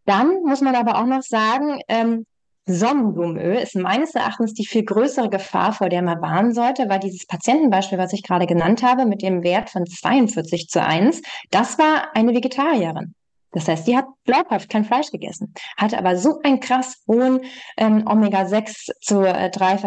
Dann muss man aber auch noch sagen, ähm, Sonnenblumenöl ist meines Erachtens die viel größere Gefahr, vor der man warnen sollte, weil dieses Patientenbeispiel, was ich gerade genannt habe, mit dem Wert von 42 zu 1, das war eine Vegetarierin. Das heißt, die hat glaubhaft kein Fleisch gegessen, hatte aber so ein krass hohen ähm, Omega-6 zu äh, 3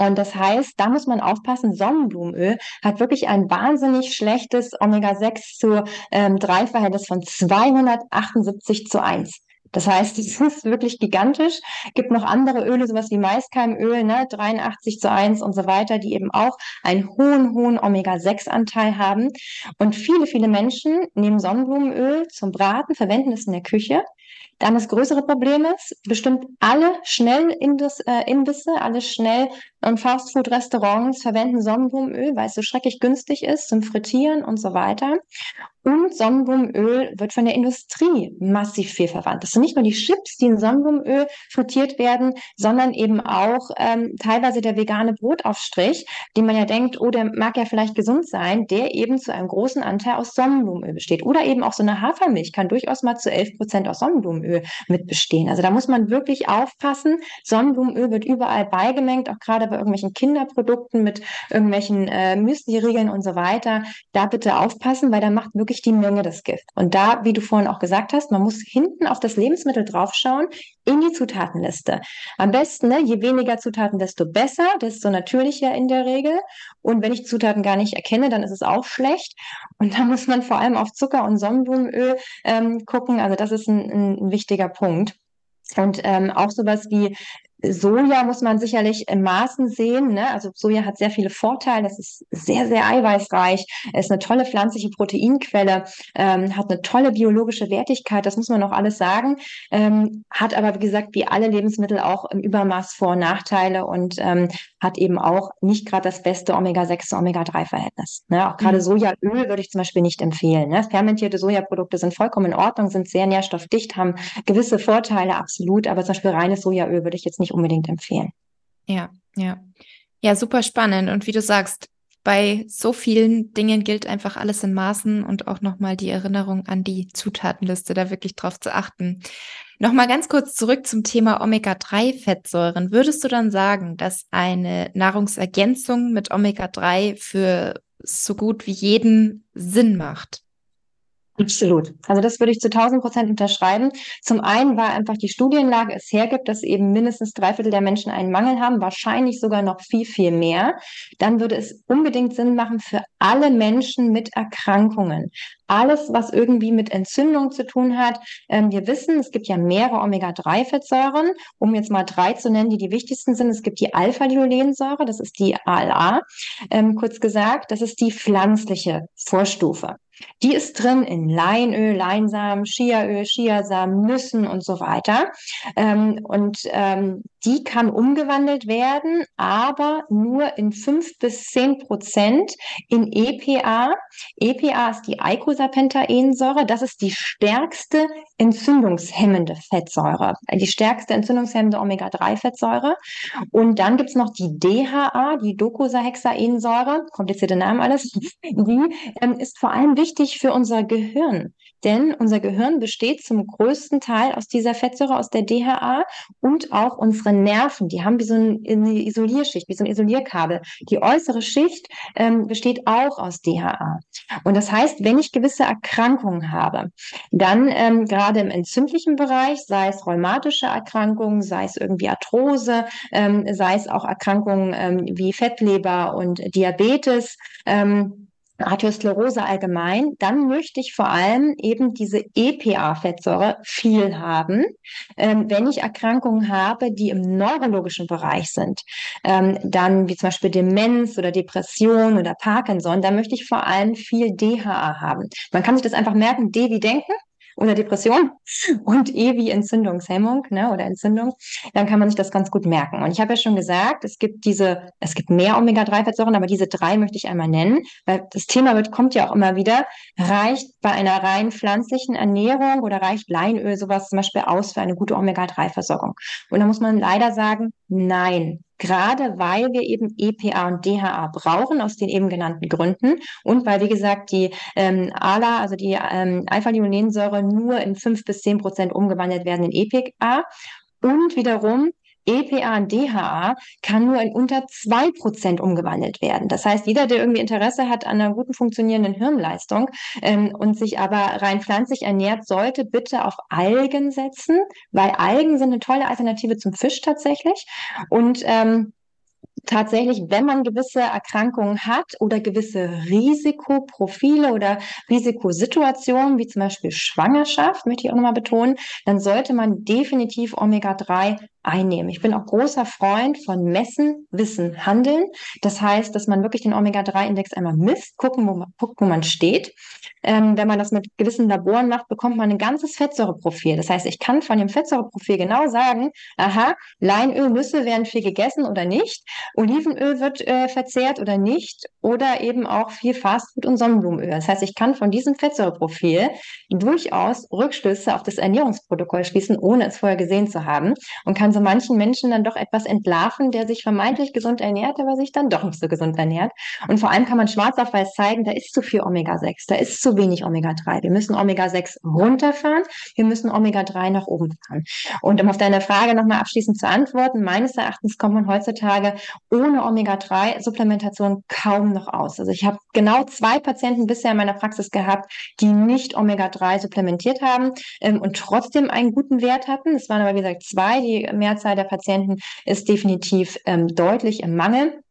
Verhältnis, und das heißt, da muss man aufpassen, Sonnenblumenöl hat wirklich ein wahnsinnig schlechtes Omega-6 zu ähm, 3-Verhältnis von 278 zu 1. Das heißt, es ist wirklich gigantisch. Gibt noch andere Öle, sowas wie Maiskeimöl, ne, 83 zu 1 und so weiter, die eben auch einen hohen, hohen Omega-6-Anteil haben. Und viele, viele Menschen nehmen Sonnenblumenöl zum Braten, verwenden es in der Küche. Dann das größere Problem ist, bestimmt alle Schnellimbisse, äh, alle Schnell- und Fastfood-Restaurants verwenden Sonnenblumenöl, weil es so schrecklich günstig ist zum Frittieren und so weiter. Und Sonnenblumenöl wird von der Industrie massiv viel verwandt. Das sind nicht nur die Chips, die in Sonnenblumenöl frittiert werden, sondern eben auch ähm, teilweise der vegane Brotaufstrich, den man ja denkt, oh, der mag ja vielleicht gesund sein, der eben zu einem großen Anteil aus Sonnenblumenöl besteht. Oder eben auch so eine Hafermilch kann durchaus mal zu 11 Prozent aus Sonnenblumenöl mit bestehen. Also da muss man wirklich aufpassen. Sonnenblumenöl wird überall beigemengt, auch gerade bei irgendwelchen Kinderprodukten mit irgendwelchen äh, Müsli-Riegeln und so weiter. Da bitte aufpassen, weil da macht wirklich wirklich die Menge das Gift. Und da, wie du vorhin auch gesagt hast, man muss hinten auf das Lebensmittel draufschauen, in die Zutatenliste. Am besten, ne, je weniger Zutaten, desto besser, desto natürlicher in der Regel. Und wenn ich Zutaten gar nicht erkenne, dann ist es auch schlecht. Und da muss man vor allem auf Zucker und Sonnenblumenöl ähm, gucken. Also das ist ein, ein wichtiger Punkt. Und ähm, auch sowas wie Soja muss man sicherlich im Maßen sehen. Ne? Also Soja hat sehr viele Vorteile. Es ist sehr, sehr eiweißreich. Es ist eine tolle pflanzliche Proteinquelle, ähm, hat eine tolle biologische Wertigkeit. Das muss man auch alles sagen. Ähm, hat aber, wie gesagt, wie alle Lebensmittel auch im Übermaß Vor- und Nachteile und ähm, hat eben auch nicht gerade das beste Omega-6 zu Omega-3-Verhältnis. Ne? Auch gerade mhm. Sojaöl würde ich zum Beispiel nicht empfehlen. Ne? Fermentierte Sojaprodukte sind vollkommen in Ordnung, sind sehr nährstoffdicht, haben gewisse Vorteile, absolut. Aber zum Beispiel reines Sojaöl würde ich jetzt nicht nicht unbedingt empfehlen. Ja, ja. Ja, super spannend. Und wie du sagst, bei so vielen Dingen gilt einfach alles in Maßen und auch nochmal die Erinnerung an die Zutatenliste, da wirklich drauf zu achten. Nochmal ganz kurz zurück zum Thema Omega-3-Fettsäuren. Würdest du dann sagen, dass eine Nahrungsergänzung mit Omega-3 für so gut wie jeden Sinn macht? Absolut. Also das würde ich zu 1000 Prozent unterschreiben. Zum einen, weil einfach die Studienlage es hergibt, dass eben mindestens drei Viertel der Menschen einen Mangel haben, wahrscheinlich sogar noch viel, viel mehr. Dann würde es unbedingt Sinn machen für alle Menschen mit Erkrankungen. Alles, was irgendwie mit Entzündung zu tun hat. Ähm, wir wissen, es gibt ja mehrere Omega-3-Fettsäuren. Um jetzt mal drei zu nennen, die die wichtigsten sind. Es gibt die Alpha-Linolensäure, das ist die ALA. Ähm, kurz gesagt, das ist die pflanzliche Vorstufe. Die ist drin in Leinöl, Leinsamen, Chiaöl, Chiasamen, Nüssen und so weiter. Ähm, und ähm, die kann umgewandelt werden, aber nur in fünf bis zehn Prozent in EPA. EPA ist die Eicosapentaensäure. Das ist die stärkste entzündungshemmende Fettsäure, die stärkste entzündungshemmende Omega-3-Fettsäure. Und dann gibt's noch die DHA, die Docosahexaensäure, komplizierte Namen alles. Die ähm, ist vor allem wichtig für unser Gehirn. Denn unser Gehirn besteht zum größten Teil aus dieser Fettsäure, aus der DHA und auch unsere Nerven. Die haben wie so eine Isolierschicht, wie so ein Isolierkabel. Die äußere Schicht ähm, besteht auch aus DHA. Und das heißt, wenn ich gewisse Erkrankungen habe, dann ähm, gerade im entzündlichen Bereich, sei es rheumatische Erkrankungen, sei es irgendwie Arthrose, ähm, sei es auch Erkrankungen ähm, wie Fettleber und Diabetes, ähm, Arteriosklerose allgemein, dann möchte ich vor allem eben diese EPA-Fettsäure viel haben. Ähm, wenn ich Erkrankungen habe, die im neurologischen Bereich sind, ähm, dann wie zum Beispiel Demenz oder Depression oder Parkinson, da möchte ich vor allem viel DHA haben. Man kann sich das einfach merken, D wie denken, oder Depression und E wie Entzündungshemmung ne, oder Entzündung, dann kann man sich das ganz gut merken. Und ich habe ja schon gesagt, es gibt diese, es gibt mehr Omega-3-Fettsäuren, aber diese drei möchte ich einmal nennen, weil das Thema wird, kommt ja auch immer wieder, reicht bei einer rein pflanzlichen Ernährung oder reicht Leinöl sowas zum Beispiel aus für eine gute Omega-3-Versorgung? Und da muss man leider sagen, nein gerade weil wir eben EPA und DHA brauchen, aus den eben genannten Gründen. Und weil, wie gesagt, die ähm, ALA, also die ähm, Alpha-Linolensäure, nur in fünf bis zehn Prozent umgewandelt werden in EPA und wiederum EPA und DHA kann nur in unter zwei Prozent umgewandelt werden. Das heißt, jeder, der irgendwie Interesse hat an einer guten funktionierenden Hirnleistung ähm, und sich aber rein pflanzlich ernährt, sollte bitte auf Algen setzen, weil Algen sind eine tolle Alternative zum Fisch tatsächlich. Und ähm, tatsächlich, wenn man gewisse Erkrankungen hat oder gewisse Risikoprofile oder Risikosituationen, wie zum Beispiel Schwangerschaft, möchte ich auch nochmal betonen, dann sollte man definitiv Omega-3 einnehmen. Ich bin auch großer Freund von Messen, Wissen, Handeln. Das heißt, dass man wirklich den Omega-3-Index einmal misst, gucken, wo man, guckt, wo man steht. Ähm, wenn man das mit gewissen Laboren macht, bekommt man ein ganzes Fettsäureprofil. Das heißt, ich kann von dem Fettsäureprofil genau sagen, aha, Leinöl, Nüsse werden viel gegessen oder nicht, Olivenöl wird äh, verzehrt oder nicht oder eben auch viel Fastfood und Sonnenblumenöl. Das heißt, ich kann von diesem Fettsäureprofil durchaus Rückschlüsse auf das Ernährungsprotokoll schließen, ohne es vorher gesehen zu haben und kann so manchen Menschen dann doch etwas entlarven, der sich vermeintlich gesund ernährt, aber sich dann doch nicht so gesund ernährt. Und vor allem kann man schwarz auf weiß zeigen, da ist zu viel Omega-6, da ist zu wenig Omega-3. Wir müssen Omega-6 runterfahren, wir müssen Omega-3 nach oben fahren. Und um auf deine Frage nochmal abschließend zu antworten, meines Erachtens kommt man heutzutage ohne Omega-3-Supplementation kaum noch aus. Also ich habe genau zwei Patienten bisher in meiner Praxis gehabt, die nicht Omega-3 supplementiert haben ähm, und trotzdem einen guten Wert hatten. Es waren aber, wie gesagt, zwei. Die Mehrzahl der Patienten ist definitiv ähm, deutlich im Mangel.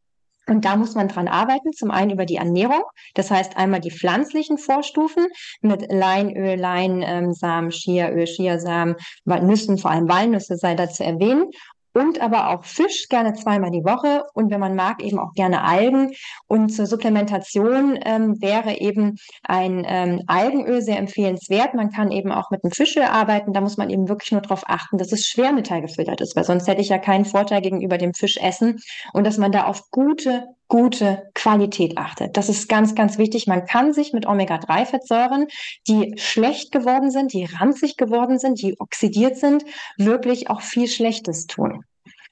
Und da muss man dran arbeiten. Zum einen über die Ernährung. Das heißt einmal die pflanzlichen Vorstufen mit Leinöl, Leinsamen, Chiaöl, Chiasamen, Nüssen, vor allem Walnüsse sei da zu erwähnen und aber auch Fisch gerne zweimal die Woche. Und wenn man mag eben auch gerne Algen. Und zur Supplementation ähm, wäre eben ein ähm, Algenöl sehr empfehlenswert. Man kann eben auch mit einem Fischöl arbeiten, da muss man eben wirklich nur darauf achten, dass es schwermetallgefiltert ist, weil sonst hätte ich ja keinen Vorteil gegenüber dem Fischessen. Und dass man da auf gute gute Qualität achtet. Das ist ganz, ganz wichtig. Man kann sich mit Omega-3-Fettsäuren, die schlecht geworden sind, die ranzig geworden sind, die oxidiert sind, wirklich auch viel Schlechtes tun.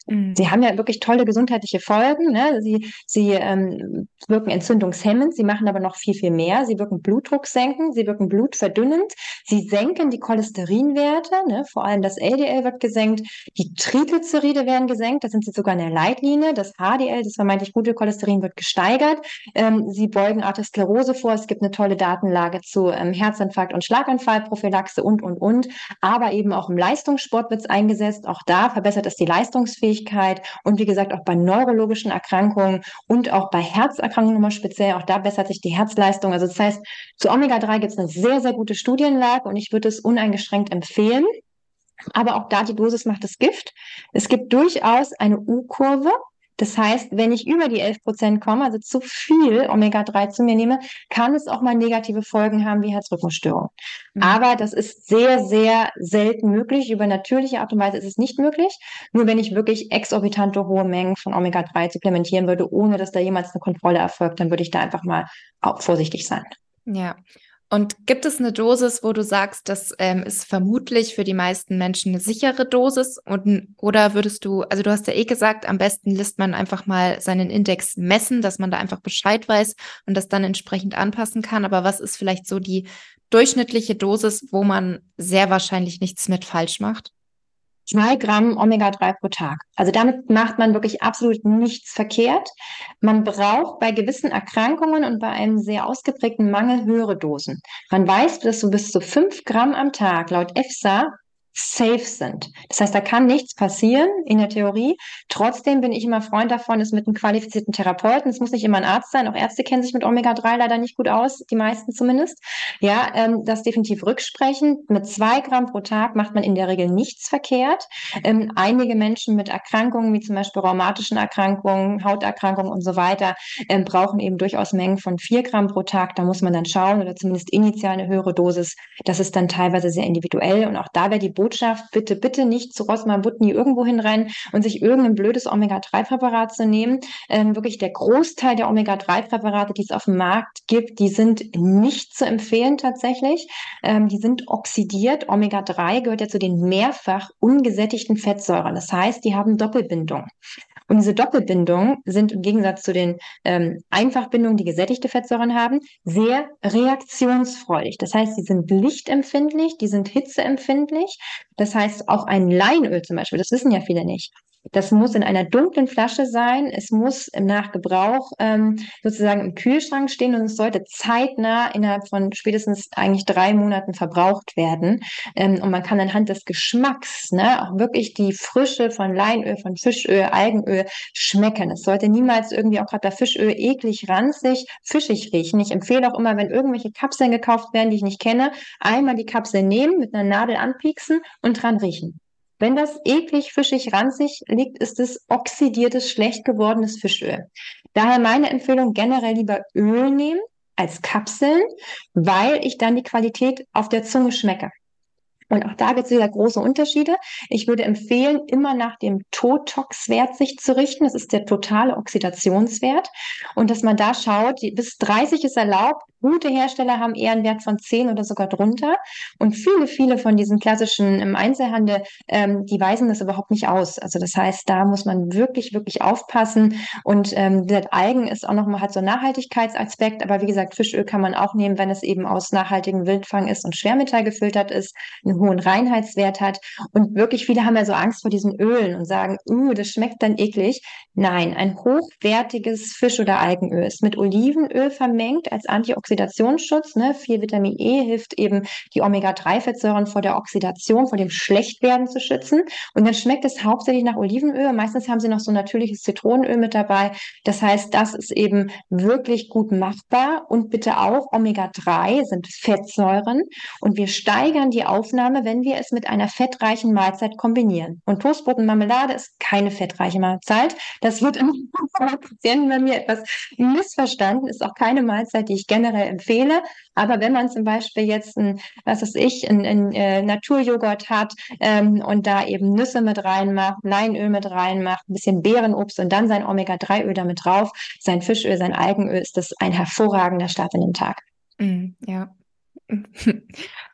Mhm. Sie haben ja wirklich tolle gesundheitliche Folgen. Ne? Sie, sie ähm, wirken entzündungshemmend, sie machen aber noch viel, viel mehr. Sie wirken Blutdruck senken, sie wirken blutverdünnend, sie senken die Cholesterinwerte, ne? vor allem das LDL wird gesenkt, die Triglyceride werden gesenkt, da sind sie sogar in der Leitlinie. Das HDL, das vermeintlich gute Cholesterin, wird gesteigert. Ähm, sie beugen Arteriosklerose vor. Es gibt eine tolle Datenlage zu ähm, Herzinfarkt und Schlaganfallprophylaxe und, und, und. Aber eben auch im Leistungssport wird es eingesetzt. Auch da verbessert es die Leistungsfähigkeit und wie gesagt auch bei neurologischen Erkrankungen und auch bei Herzerkrankungen nochmal speziell. Auch da bessert sich die Herzleistung. Also das heißt, zu Omega-3 gibt es eine sehr, sehr gute Studienlage und ich würde es uneingeschränkt empfehlen. Aber auch da die Dosis macht das Gift. Es gibt durchaus eine U-Kurve. Das heißt, wenn ich über die 11 Prozent komme, also zu viel Omega-3 zu mir nehme, kann es auch mal negative Folgen haben wie Herzrhythmusstörungen. Mhm. Aber das ist sehr, sehr selten möglich. Über natürliche Art und Weise ist es nicht möglich. Nur wenn ich wirklich exorbitante hohe Mengen von Omega-3 supplementieren würde, ohne dass da jemals eine Kontrolle erfolgt, dann würde ich da einfach mal vorsichtig sein. Ja, und gibt es eine Dosis, wo du sagst, das ähm, ist vermutlich für die meisten Menschen eine sichere Dosis? Und, oder würdest du, also du hast ja eh gesagt, am besten lässt man einfach mal seinen Index messen, dass man da einfach Bescheid weiß und das dann entsprechend anpassen kann. Aber was ist vielleicht so die durchschnittliche Dosis, wo man sehr wahrscheinlich nichts mit falsch macht? Zwei Gramm Omega-3 pro Tag. Also damit macht man wirklich absolut nichts verkehrt. Man braucht bei gewissen Erkrankungen und bei einem sehr ausgeprägten Mangel höhere Dosen. Man weiß, dass so bis zu fünf Gramm am Tag laut EFSA safe sind. Das heißt, da kann nichts passieren in der Theorie. Trotzdem bin ich immer Freund davon, es mit einem qualifizierten Therapeuten, es muss nicht immer ein Arzt sein, auch Ärzte kennen sich mit Omega-3 leider nicht gut aus, die meisten zumindest. Ja, ähm, das definitiv rücksprechen. Mit zwei Gramm pro Tag macht man in der Regel nichts verkehrt. Ähm, einige Menschen mit Erkrankungen, wie zum Beispiel rheumatischen Erkrankungen, Hauterkrankungen und so weiter, ähm, brauchen eben durchaus Mengen von vier Gramm pro Tag. Da muss man dann schauen oder zumindest initial eine höhere Dosis. Das ist dann teilweise sehr individuell und auch da wäre die Botschaft, bitte, bitte nicht zu Rosman Butni irgendwo hinrennen und sich irgendein blödes Omega-3-Präparat zu nehmen. Ähm, wirklich der Großteil der Omega-3-Präparate, die es auf dem Markt gibt, die sind nicht zu empfehlen tatsächlich. Ähm, die sind oxidiert. Omega-3 gehört ja zu den mehrfach ungesättigten Fettsäuren. Das heißt, die haben Doppelbindung. Und diese Doppelbindungen sind im Gegensatz zu den ähm, Einfachbindungen, die gesättigte Fettsäuren haben, sehr reaktionsfreudig. Das heißt, sie sind lichtempfindlich, die sind hitzeempfindlich. Das heißt, auch ein Leinöl zum Beispiel, das wissen ja viele nicht, das muss in einer dunklen Flasche sein. Es muss nach Gebrauch ähm, sozusagen im Kühlschrank stehen und es sollte zeitnah innerhalb von spätestens eigentlich drei Monaten verbraucht werden. Ähm, und man kann anhand des Geschmacks ne, auch wirklich die Frische von Leinöl, von Fischöl, Algenöl schmecken. Es sollte niemals irgendwie auch gerade bei Fischöl eklig, ranzig, fischig riechen. Ich empfehle auch immer, wenn irgendwelche Kapseln gekauft werden, die ich nicht kenne, einmal die Kapsel nehmen, mit einer Nadel anpieksen und dran riechen. Wenn das eklig, fischig, ranzig liegt, ist es oxidiertes, schlecht gewordenes Fischöl. Daher meine Empfehlung generell lieber Öl nehmen als Kapseln, weil ich dann die Qualität auf der Zunge schmecke. Und auch da gibt es wieder große Unterschiede. Ich würde empfehlen, immer nach dem Totox-Wert sich zu richten. Das ist der totale Oxidationswert. Und dass man da schaut, bis 30 ist erlaubt. Gute Hersteller haben eher einen Wert von 10 oder sogar drunter. Und viele, viele von diesen klassischen im Einzelhandel, ähm, die weisen das überhaupt nicht aus. Also das heißt, da muss man wirklich, wirklich aufpassen. Und ähm, Algen ist auch nochmal halt so ein Nachhaltigkeitsaspekt. Aber wie gesagt, Fischöl kann man auch nehmen, wenn es eben aus nachhaltigem Wildfang ist und Schwermetall gefiltert ist. Ein einen hohen Reinheitswert hat. Und wirklich viele haben ja so Angst vor diesen Ölen und sagen, uh, das schmeckt dann eklig. Nein, ein hochwertiges Fisch- oder Algenöl ist mit Olivenöl vermengt als Antioxidationsschutz. Ne? Viel Vitamin E hilft eben, die Omega-3-Fettsäuren vor der Oxidation, vor dem Schlechtwerden zu schützen. Und dann schmeckt es hauptsächlich nach Olivenöl. Meistens haben sie noch so natürliches Zitronenöl mit dabei. Das heißt, das ist eben wirklich gut machbar. Und bitte auch Omega-3 sind Fettsäuren. Und wir steigern die Aufnahme wenn wir es mit einer fettreichen Mahlzeit kombinieren. Und Toastbrot und Marmelade ist keine fettreiche Mahlzeit. Das wird im Patienten bei mir etwas missverstanden, ist auch keine Mahlzeit, die ich generell empfehle. Aber wenn man zum Beispiel jetzt ein, was weiß ich, ein, ein äh, Naturjoghurt hat ähm, und da eben Nüsse mit reinmacht, Leinöl mit reinmacht, ein bisschen Beerenobst und dann sein Omega-3-Öl damit drauf, sein Fischöl, sein Algenöl, ist das ein hervorragender Start in den Tag. Mm, ja.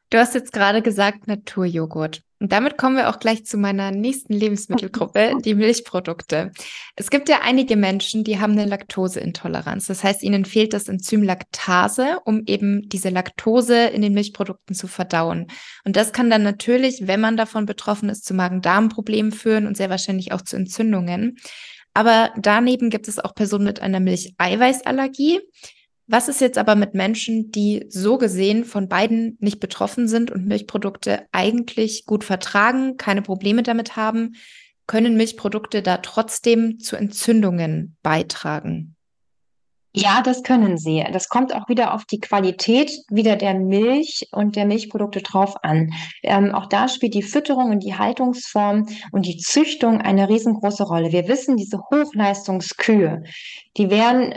Du hast jetzt gerade gesagt Naturjoghurt. Und damit kommen wir auch gleich zu meiner nächsten Lebensmittelgruppe, die Milchprodukte. Es gibt ja einige Menschen, die haben eine Laktoseintoleranz. Das heißt, ihnen fehlt das Enzym Laktase, um eben diese Laktose in den Milchprodukten zu verdauen. Und das kann dann natürlich, wenn man davon betroffen ist, zu Magen-Darm-Problemen führen und sehr wahrscheinlich auch zu Entzündungen. Aber daneben gibt es auch Personen mit einer Milcheiweißallergie. Was ist jetzt aber mit Menschen, die so gesehen von beiden nicht betroffen sind und Milchprodukte eigentlich gut vertragen, keine Probleme damit haben? Können Milchprodukte da trotzdem zu Entzündungen beitragen? Ja, das können sie. Das kommt auch wieder auf die Qualität wieder der Milch und der Milchprodukte drauf an. Ähm, auch da spielt die Fütterung und die Haltungsform und die Züchtung eine riesengroße Rolle. Wir wissen, diese Hochleistungskühe, die werden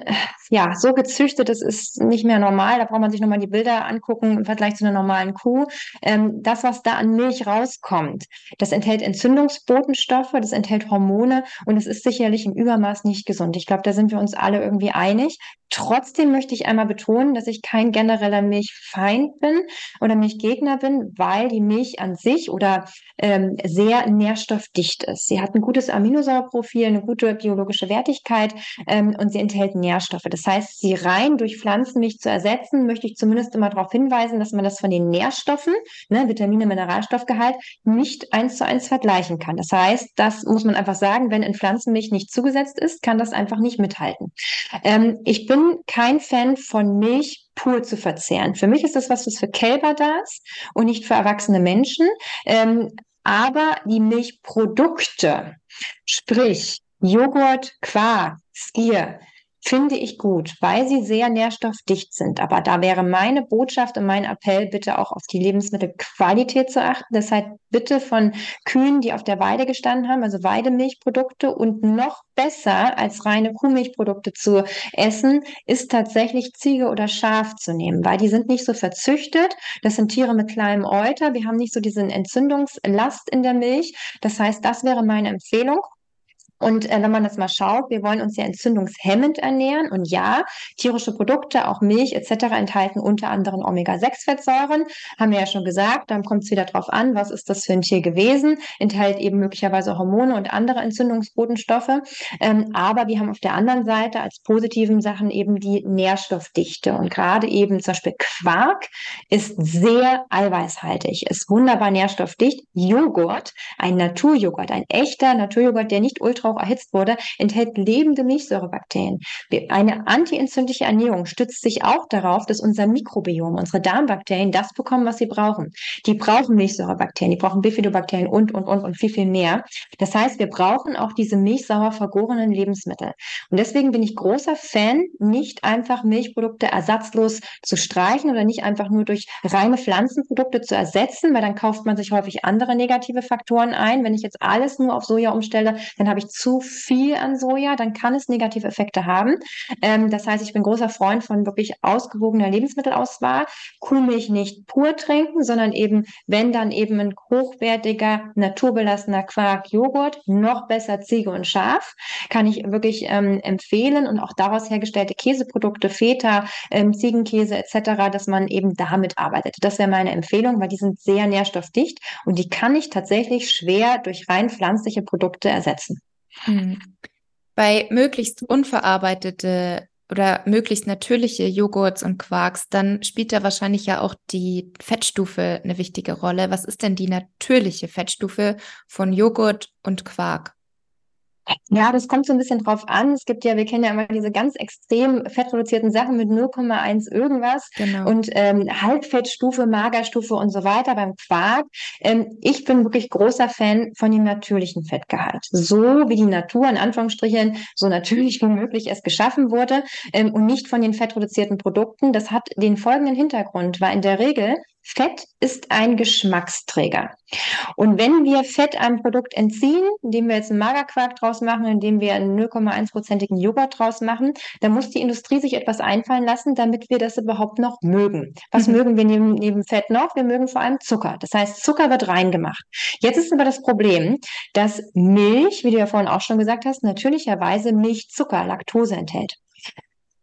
ja so gezüchtet, das ist nicht mehr normal. Da braucht man sich nochmal die Bilder angucken im Vergleich zu einer normalen Kuh. Ähm, das, was da an Milch rauskommt, das enthält Entzündungsbotenstoffe, das enthält Hormone und es ist sicherlich im Übermaß nicht gesund. Ich glaube, da sind wir uns alle irgendwie einig. Trotzdem möchte ich einmal betonen, dass ich kein genereller Milchfeind bin oder Milchgegner bin, weil die Milch an sich oder ähm, sehr nährstoffdicht ist. Sie hat ein gutes Aminosäureprofil, eine gute biologische Wertigkeit ähm, und sie enthält Nährstoffe. Das heißt, sie rein durch Pflanzenmilch zu ersetzen, möchte ich zumindest immer darauf hinweisen, dass man das von den Nährstoffen, ne, Vitamine, Mineralstoffgehalt, nicht eins zu eins vergleichen kann. Das heißt, das muss man einfach sagen, wenn in Pflanzenmilch nicht zugesetzt ist, kann das einfach nicht mithalten. Ähm, ich bin kein Fan von Milch pur zu verzehren. Für mich ist das was, was für Kälber da ist und nicht für erwachsene Menschen. Ähm, aber die Milchprodukte, sprich Joghurt, Quark, Skier, finde ich gut, weil sie sehr nährstoffdicht sind. Aber da wäre meine Botschaft und mein Appell, bitte auch auf die Lebensmittelqualität zu achten. Deshalb bitte von Kühen, die auf der Weide gestanden haben, also Weidemilchprodukte und noch besser als reine Kuhmilchprodukte zu essen, ist tatsächlich Ziege oder Schaf zu nehmen, weil die sind nicht so verzüchtet. Das sind Tiere mit kleinem Euter. Wir haben nicht so diesen Entzündungslast in der Milch. Das heißt, das wäre meine Empfehlung. Und äh, wenn man das mal schaut, wir wollen uns ja entzündungshemmend ernähren. Und ja, tierische Produkte, auch Milch etc. enthalten unter anderem Omega-6-Fettsäuren. Haben wir ja schon gesagt. Dann kommt es wieder drauf an, was ist das für ein Tier gewesen. Enthält eben möglicherweise Hormone und andere Entzündungsbotenstoffe. Ähm, aber wir haben auf der anderen Seite als positiven Sachen eben die Nährstoffdichte. Und gerade eben zum Beispiel Quark ist sehr eiweißhaltig, ist wunderbar nährstoffdicht. Joghurt, ein Naturjoghurt, ein echter Naturjoghurt, der nicht ultra auch erhitzt wurde, enthält lebende Milchsäurebakterien. Eine antientzündliche Ernährung stützt sich auch darauf, dass unser Mikrobiom, unsere Darmbakterien, das bekommen, was sie brauchen. Die brauchen Milchsäurebakterien, die brauchen Bifidobakterien und, und, und, und viel, viel mehr. Das heißt, wir brauchen auch diese milchsauer vergorenen Lebensmittel. Und deswegen bin ich großer Fan, nicht einfach Milchprodukte ersatzlos zu streichen oder nicht einfach nur durch reine Pflanzenprodukte zu ersetzen, weil dann kauft man sich häufig andere negative Faktoren ein. Wenn ich jetzt alles nur auf Soja umstelle, dann habe ich zu viel an Soja, dann kann es negative Effekte haben. Ähm, das heißt, ich bin großer Freund von wirklich ausgewogener Lebensmittelauswahl. Kuhmilch nicht pur trinken, sondern eben, wenn dann eben ein hochwertiger, naturbelassener Quark, Joghurt, noch besser Ziege und Schaf, kann ich wirklich ähm, empfehlen und auch daraus hergestellte Käseprodukte, Feta, ähm, Ziegenkäse etc., dass man eben damit arbeitet. Das wäre meine Empfehlung, weil die sind sehr nährstoffdicht und die kann ich tatsächlich schwer durch rein pflanzliche Produkte ersetzen. Hm. Bei möglichst unverarbeitete oder möglichst natürliche Joghurts und Quarks, dann spielt da wahrscheinlich ja auch die Fettstufe eine wichtige Rolle. Was ist denn die natürliche Fettstufe von Joghurt und Quark? Ja, das kommt so ein bisschen drauf an. Es gibt ja, wir kennen ja immer diese ganz extrem fettreduzierten Sachen mit 0,1 irgendwas genau. und ähm, Halbfettstufe, Magerstufe und so weiter beim Quark. Ähm, ich bin wirklich großer Fan von dem natürlichen Fettgehalt. So wie die Natur in Anführungsstrichen so natürlich wie möglich es geschaffen wurde ähm, und nicht von den fettreduzierten Produkten. Das hat den folgenden Hintergrund, weil in der Regel Fett ist ein Geschmacksträger. Und wenn wir Fett einem Produkt entziehen, indem wir jetzt einen Magerquark draus machen, indem wir einen 0,1-prozentigen Joghurt draus machen, dann muss die Industrie sich etwas einfallen lassen, damit wir das überhaupt noch mögen. Was mhm. mögen wir neben, neben Fett noch? Wir mögen vor allem Zucker. Das heißt, Zucker wird reingemacht. Jetzt ist aber das Problem, dass Milch, wie du ja vorhin auch schon gesagt hast, natürlicherweise Milchzucker, Laktose enthält.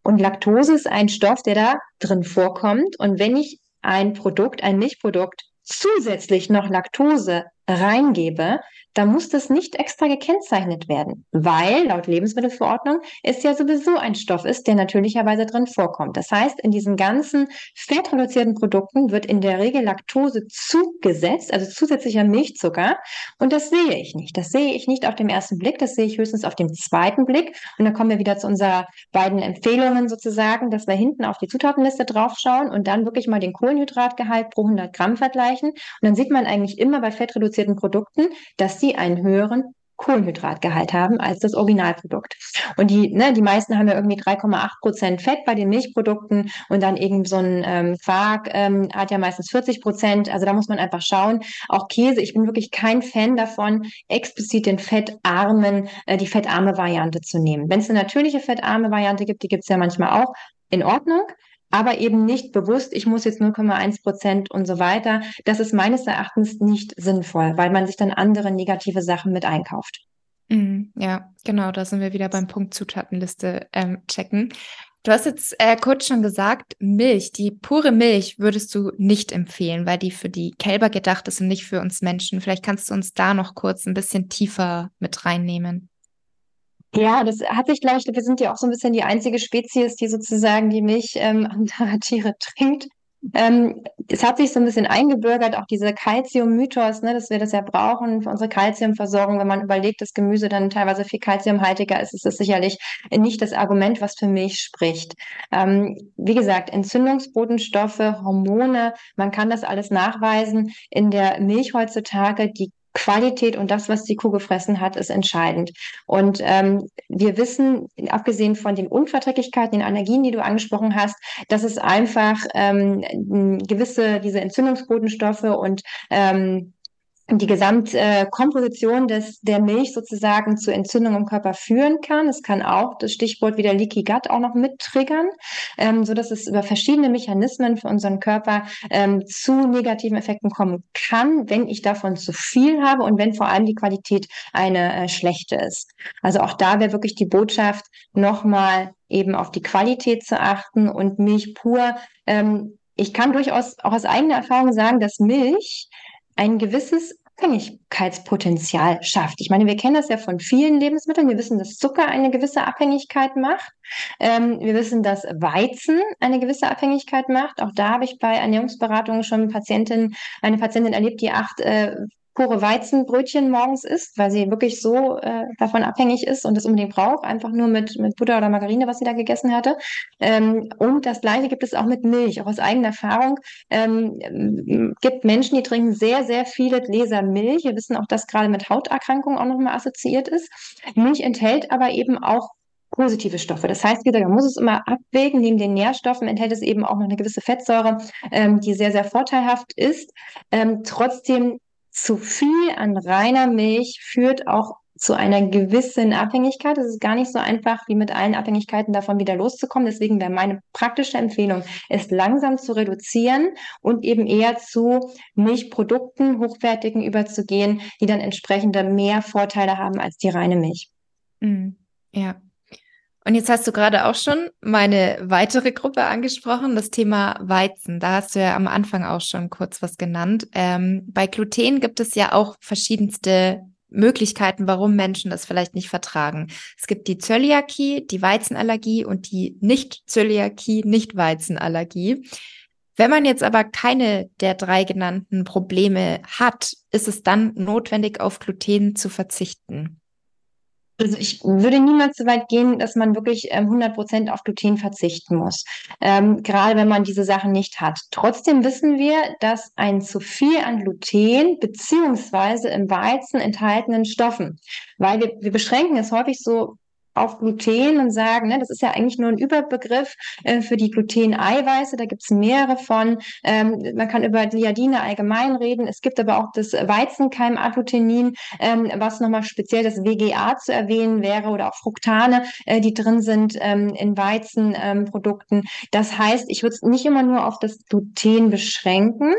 Und Laktose ist ein Stoff, der da drin vorkommt. Und wenn ich ein Produkt, ein Milchprodukt zusätzlich noch Laktose reingebe, da muss das nicht extra gekennzeichnet werden, weil laut Lebensmittelverordnung es ja sowieso ein Stoff ist, der natürlicherweise drin vorkommt. Das heißt, in diesen ganzen fettreduzierten Produkten wird in der Regel Laktose zugesetzt, also zusätzlicher Milchzucker. Und das sehe ich nicht. Das sehe ich nicht auf dem ersten Blick, das sehe ich höchstens auf dem zweiten Blick. Und dann kommen wir wieder zu unserer beiden Empfehlungen sozusagen, dass wir hinten auf die Zutatenliste draufschauen und dann wirklich mal den Kohlenhydratgehalt pro 100 Gramm vergleichen. Und dann sieht man eigentlich immer bei fettreduzierten Produkten, dass sie einen höheren Kohlenhydratgehalt haben als das Originalprodukt. Und die, ne, die meisten haben ja irgendwie 3,8 Prozent Fett bei den Milchprodukten und dann eben so ein ähm, Quark ähm, hat ja meistens 40 Prozent. Also da muss man einfach schauen. Auch Käse, ich bin wirklich kein Fan davon, explizit den fettarmen, äh, die fettarme Variante zu nehmen. Wenn es eine natürliche fettarme Variante gibt, die gibt es ja manchmal auch, in Ordnung aber eben nicht bewusst, ich muss jetzt 0,1 Prozent und so weiter. Das ist meines Erachtens nicht sinnvoll, weil man sich dann andere negative Sachen mit einkauft. Mhm, ja, genau, da sind wir wieder beim Punkt Zutatenliste ähm, checken. Du hast jetzt äh, kurz schon gesagt, Milch, die pure Milch würdest du nicht empfehlen, weil die für die Kälber gedacht ist und nicht für uns Menschen. Vielleicht kannst du uns da noch kurz ein bisschen tiefer mit reinnehmen. Ja, das hat sich, glaube ich, wir sind ja auch so ein bisschen die einzige Spezies, die sozusagen die Milch ähm, anderer Tiere trinkt. Ähm, es hat sich so ein bisschen eingebürgert, auch dieser Calcium-Mythos, ne, dass wir das ja brauchen für unsere Calciumversorgung. Wenn man überlegt, dass Gemüse dann teilweise viel calciumhaltiger ist, ist das sicherlich nicht das Argument, was für Milch spricht. Ähm, wie gesagt, Entzündungsbotenstoffe, Hormone, man kann das alles nachweisen. In der Milch heutzutage, die Qualität und das, was die Kuh gefressen hat, ist entscheidend. Und ähm, wir wissen, abgesehen von den Unverträglichkeiten, den Allergien, die du angesprochen hast, dass es einfach ähm, gewisse diese Entzündungsbotenstoffe und ähm, die Gesamtkomposition äh, des, der Milch sozusagen zu Entzündung im Körper führen kann. Es kann auch das Stichwort wieder Leaky Gut auch noch mit triggern, ähm, so dass es über verschiedene Mechanismen für unseren Körper ähm, zu negativen Effekten kommen kann, wenn ich davon zu viel habe und wenn vor allem die Qualität eine äh, schlechte ist. Also auch da wäre wirklich die Botschaft, nochmal eben auf die Qualität zu achten und Milch pur. Ähm, ich kann durchaus auch aus eigener Erfahrung sagen, dass Milch ein gewisses Abhängigkeitspotenzial schafft. Ich meine, wir kennen das ja von vielen Lebensmitteln. Wir wissen, dass Zucker eine gewisse Abhängigkeit macht. Ähm, wir wissen, dass Weizen eine gewisse Abhängigkeit macht. Auch da habe ich bei Ernährungsberatungen schon Patientin, eine Patientin erlebt, die acht äh, pure Weizenbrötchen morgens isst, weil sie wirklich so äh, davon abhängig ist und es unbedingt braucht, einfach nur mit, mit Butter oder Margarine, was sie da gegessen hatte. Ähm, und das Gleiche gibt es auch mit Milch. Auch aus eigener Erfahrung ähm, gibt Menschen, die trinken sehr, sehr viele Gläser Milch. Wir wissen auch, dass gerade mit Hauterkrankungen auch nochmal assoziiert ist. Milch enthält aber eben auch positive Stoffe. Das heißt, wieder, man muss es immer abwägen. Neben den Nährstoffen enthält es eben auch noch eine gewisse Fettsäure, ähm, die sehr, sehr vorteilhaft ist. Ähm, trotzdem zu viel an reiner Milch führt auch zu einer gewissen Abhängigkeit. Es ist gar nicht so einfach, wie mit allen Abhängigkeiten davon wieder loszukommen. Deswegen wäre meine praktische Empfehlung, es langsam zu reduzieren und eben eher zu Milchprodukten, hochwertigen überzugehen, die dann entsprechend mehr Vorteile haben als die reine Milch. Mm, ja, und jetzt hast du gerade auch schon meine weitere Gruppe angesprochen, das Thema Weizen. Da hast du ja am Anfang auch schon kurz was genannt. Ähm, bei Gluten gibt es ja auch verschiedenste Möglichkeiten, warum Menschen das vielleicht nicht vertragen. Es gibt die Zöliakie, die Weizenallergie und die Nicht-Zöliakie, Nicht-Weizenallergie. Wenn man jetzt aber keine der drei genannten Probleme hat, ist es dann notwendig, auf Gluten zu verzichten. Also ich würde niemals so weit gehen, dass man wirklich ähm, 100 Prozent auf Gluten verzichten muss, ähm, gerade wenn man diese Sachen nicht hat. Trotzdem wissen wir, dass ein zu viel an Gluten beziehungsweise im Weizen enthaltenen Stoffen, weil wir, wir beschränken es häufig so auf Gluten und sagen, ne, das ist ja eigentlich nur ein Überbegriff äh, für die Gluten-Eiweiße. Da gibt es mehrere von. Ähm, man kann über Gliadine allgemein reden. Es gibt aber auch das Weizenkeim-Agglutenin, ähm, was nochmal speziell das WGA zu erwähnen wäre oder auch Fructane, äh, die drin sind ähm, in Weizenprodukten. Das heißt, ich würde es nicht immer nur auf das Gluten beschränken.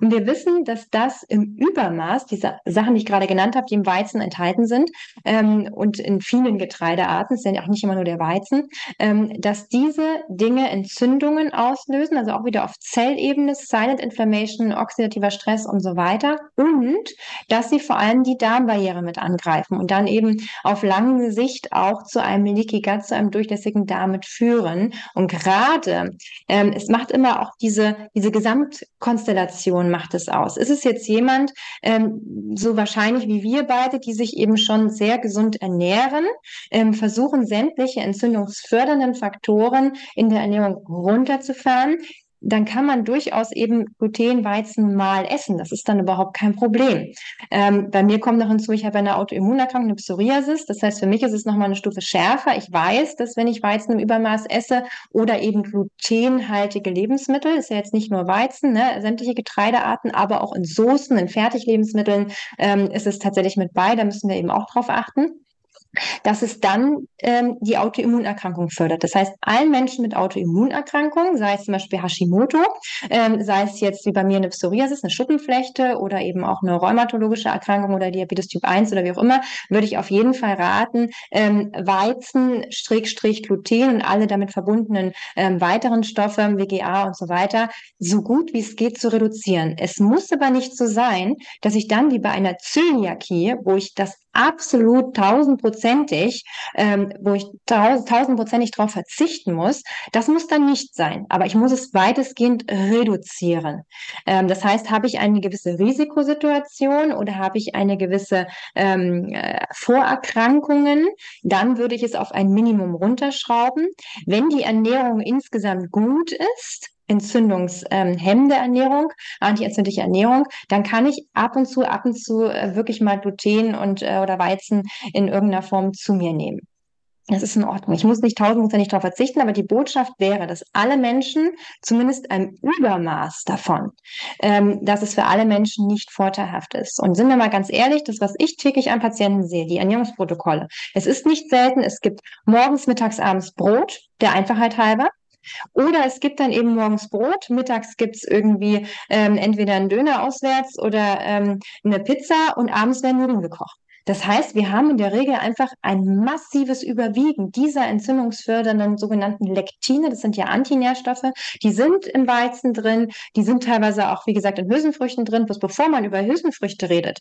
Und wir wissen, dass das im Übermaß, diese Sachen, die ich gerade genannt habe, die im Weizen enthalten sind ähm, und in vielen Getreidearten, Getreidearten, ist ja auch nicht immer nur der Weizen, ähm, dass diese Dinge Entzündungen auslösen, also auch wieder auf Zellebene, Silent Inflammation, oxidativer Stress und so weiter. Und dass sie vor allem die Darmbarriere mit angreifen und dann eben auf lange Sicht auch zu einem Leaky Gut, zu einem durchlässigen Darm mit führen. Und gerade, ähm, es macht immer auch diese, diese Gesamtkonstellation macht es aus. Ist es jetzt jemand, ähm, so wahrscheinlich wie wir beide, die sich eben schon sehr gesund ernähren, ähm, versuchen sämtliche entzündungsfördernden Faktoren in der Ernährung runterzufahren, dann kann man durchaus eben Glutenweizen mal essen. Das ist dann überhaupt kein Problem. Ähm, bei mir kommt noch hinzu, ich habe eine Autoimmunerkrankung, eine Psoriasis. Das heißt, für mich ist es nochmal eine Stufe schärfer. Ich weiß, dass wenn ich Weizen im Übermaß esse oder eben glutenhaltige Lebensmittel, ist ja jetzt nicht nur Weizen, ne, sämtliche Getreidearten, aber auch in Soßen, in Fertiglebensmitteln ähm, ist es tatsächlich mit bei. Da müssen wir eben auch drauf achten dass es dann ähm, die Autoimmunerkrankung fördert. Das heißt, allen Menschen mit Autoimmunerkrankungen, sei es zum Beispiel Hashimoto, ähm, sei es jetzt wie bei mir eine Psoriasis, eine Schuppenflechte oder eben auch eine rheumatologische Erkrankung oder Diabetes Typ 1 oder wie auch immer, würde ich auf jeden Fall raten, ähm, Weizen, Strich, Gluten und alle damit verbundenen ähm, weiteren Stoffe, WGA und so weiter, so gut wie es geht zu reduzieren. Es muss aber nicht so sein, dass ich dann wie bei einer Zöliakie, wo ich das absolut tausendprozentig, ähm, wo ich tausendprozentig darauf verzichten muss, das muss dann nicht sein. Aber ich muss es weitestgehend reduzieren. Ähm, das heißt, habe ich eine gewisse Risikosituation oder habe ich eine gewisse ähm, äh, Vorerkrankungen, dann würde ich es auf ein Minimum runterschrauben. Wenn die Ernährung insgesamt gut ist, entzündungshemmende Ernährung, antientzündliche Ernährung, dann kann ich ab und zu, ab und zu äh, wirklich mal Gluten und äh, oder Weizen in irgendeiner Form zu mir nehmen. Das ist in Ordnung. Ich muss nicht tausendprozentig darauf verzichten, aber die Botschaft wäre, dass alle Menschen zumindest ein Übermaß davon, ähm, dass es für alle Menschen nicht vorteilhaft ist. Und sind wir mal ganz ehrlich, das, was ich täglich an Patienten sehe, die Ernährungsprotokolle, es ist nicht selten, es gibt morgens, mittags, abends Brot, der Einfachheit halber. Oder es gibt dann eben morgens Brot, mittags gibt's irgendwie ähm, entweder einen Döner auswärts oder ähm, eine Pizza und abends werden Nudeln gekocht. Das heißt, wir haben in der Regel einfach ein massives Überwiegen dieser entzündungsfördernden sogenannten Lektine. Das sind ja Antinährstoffe. Die sind im Weizen drin. Die sind teilweise auch, wie gesagt, in Hülsenfrüchten drin. Bloß bevor man über Hülsenfrüchte redet,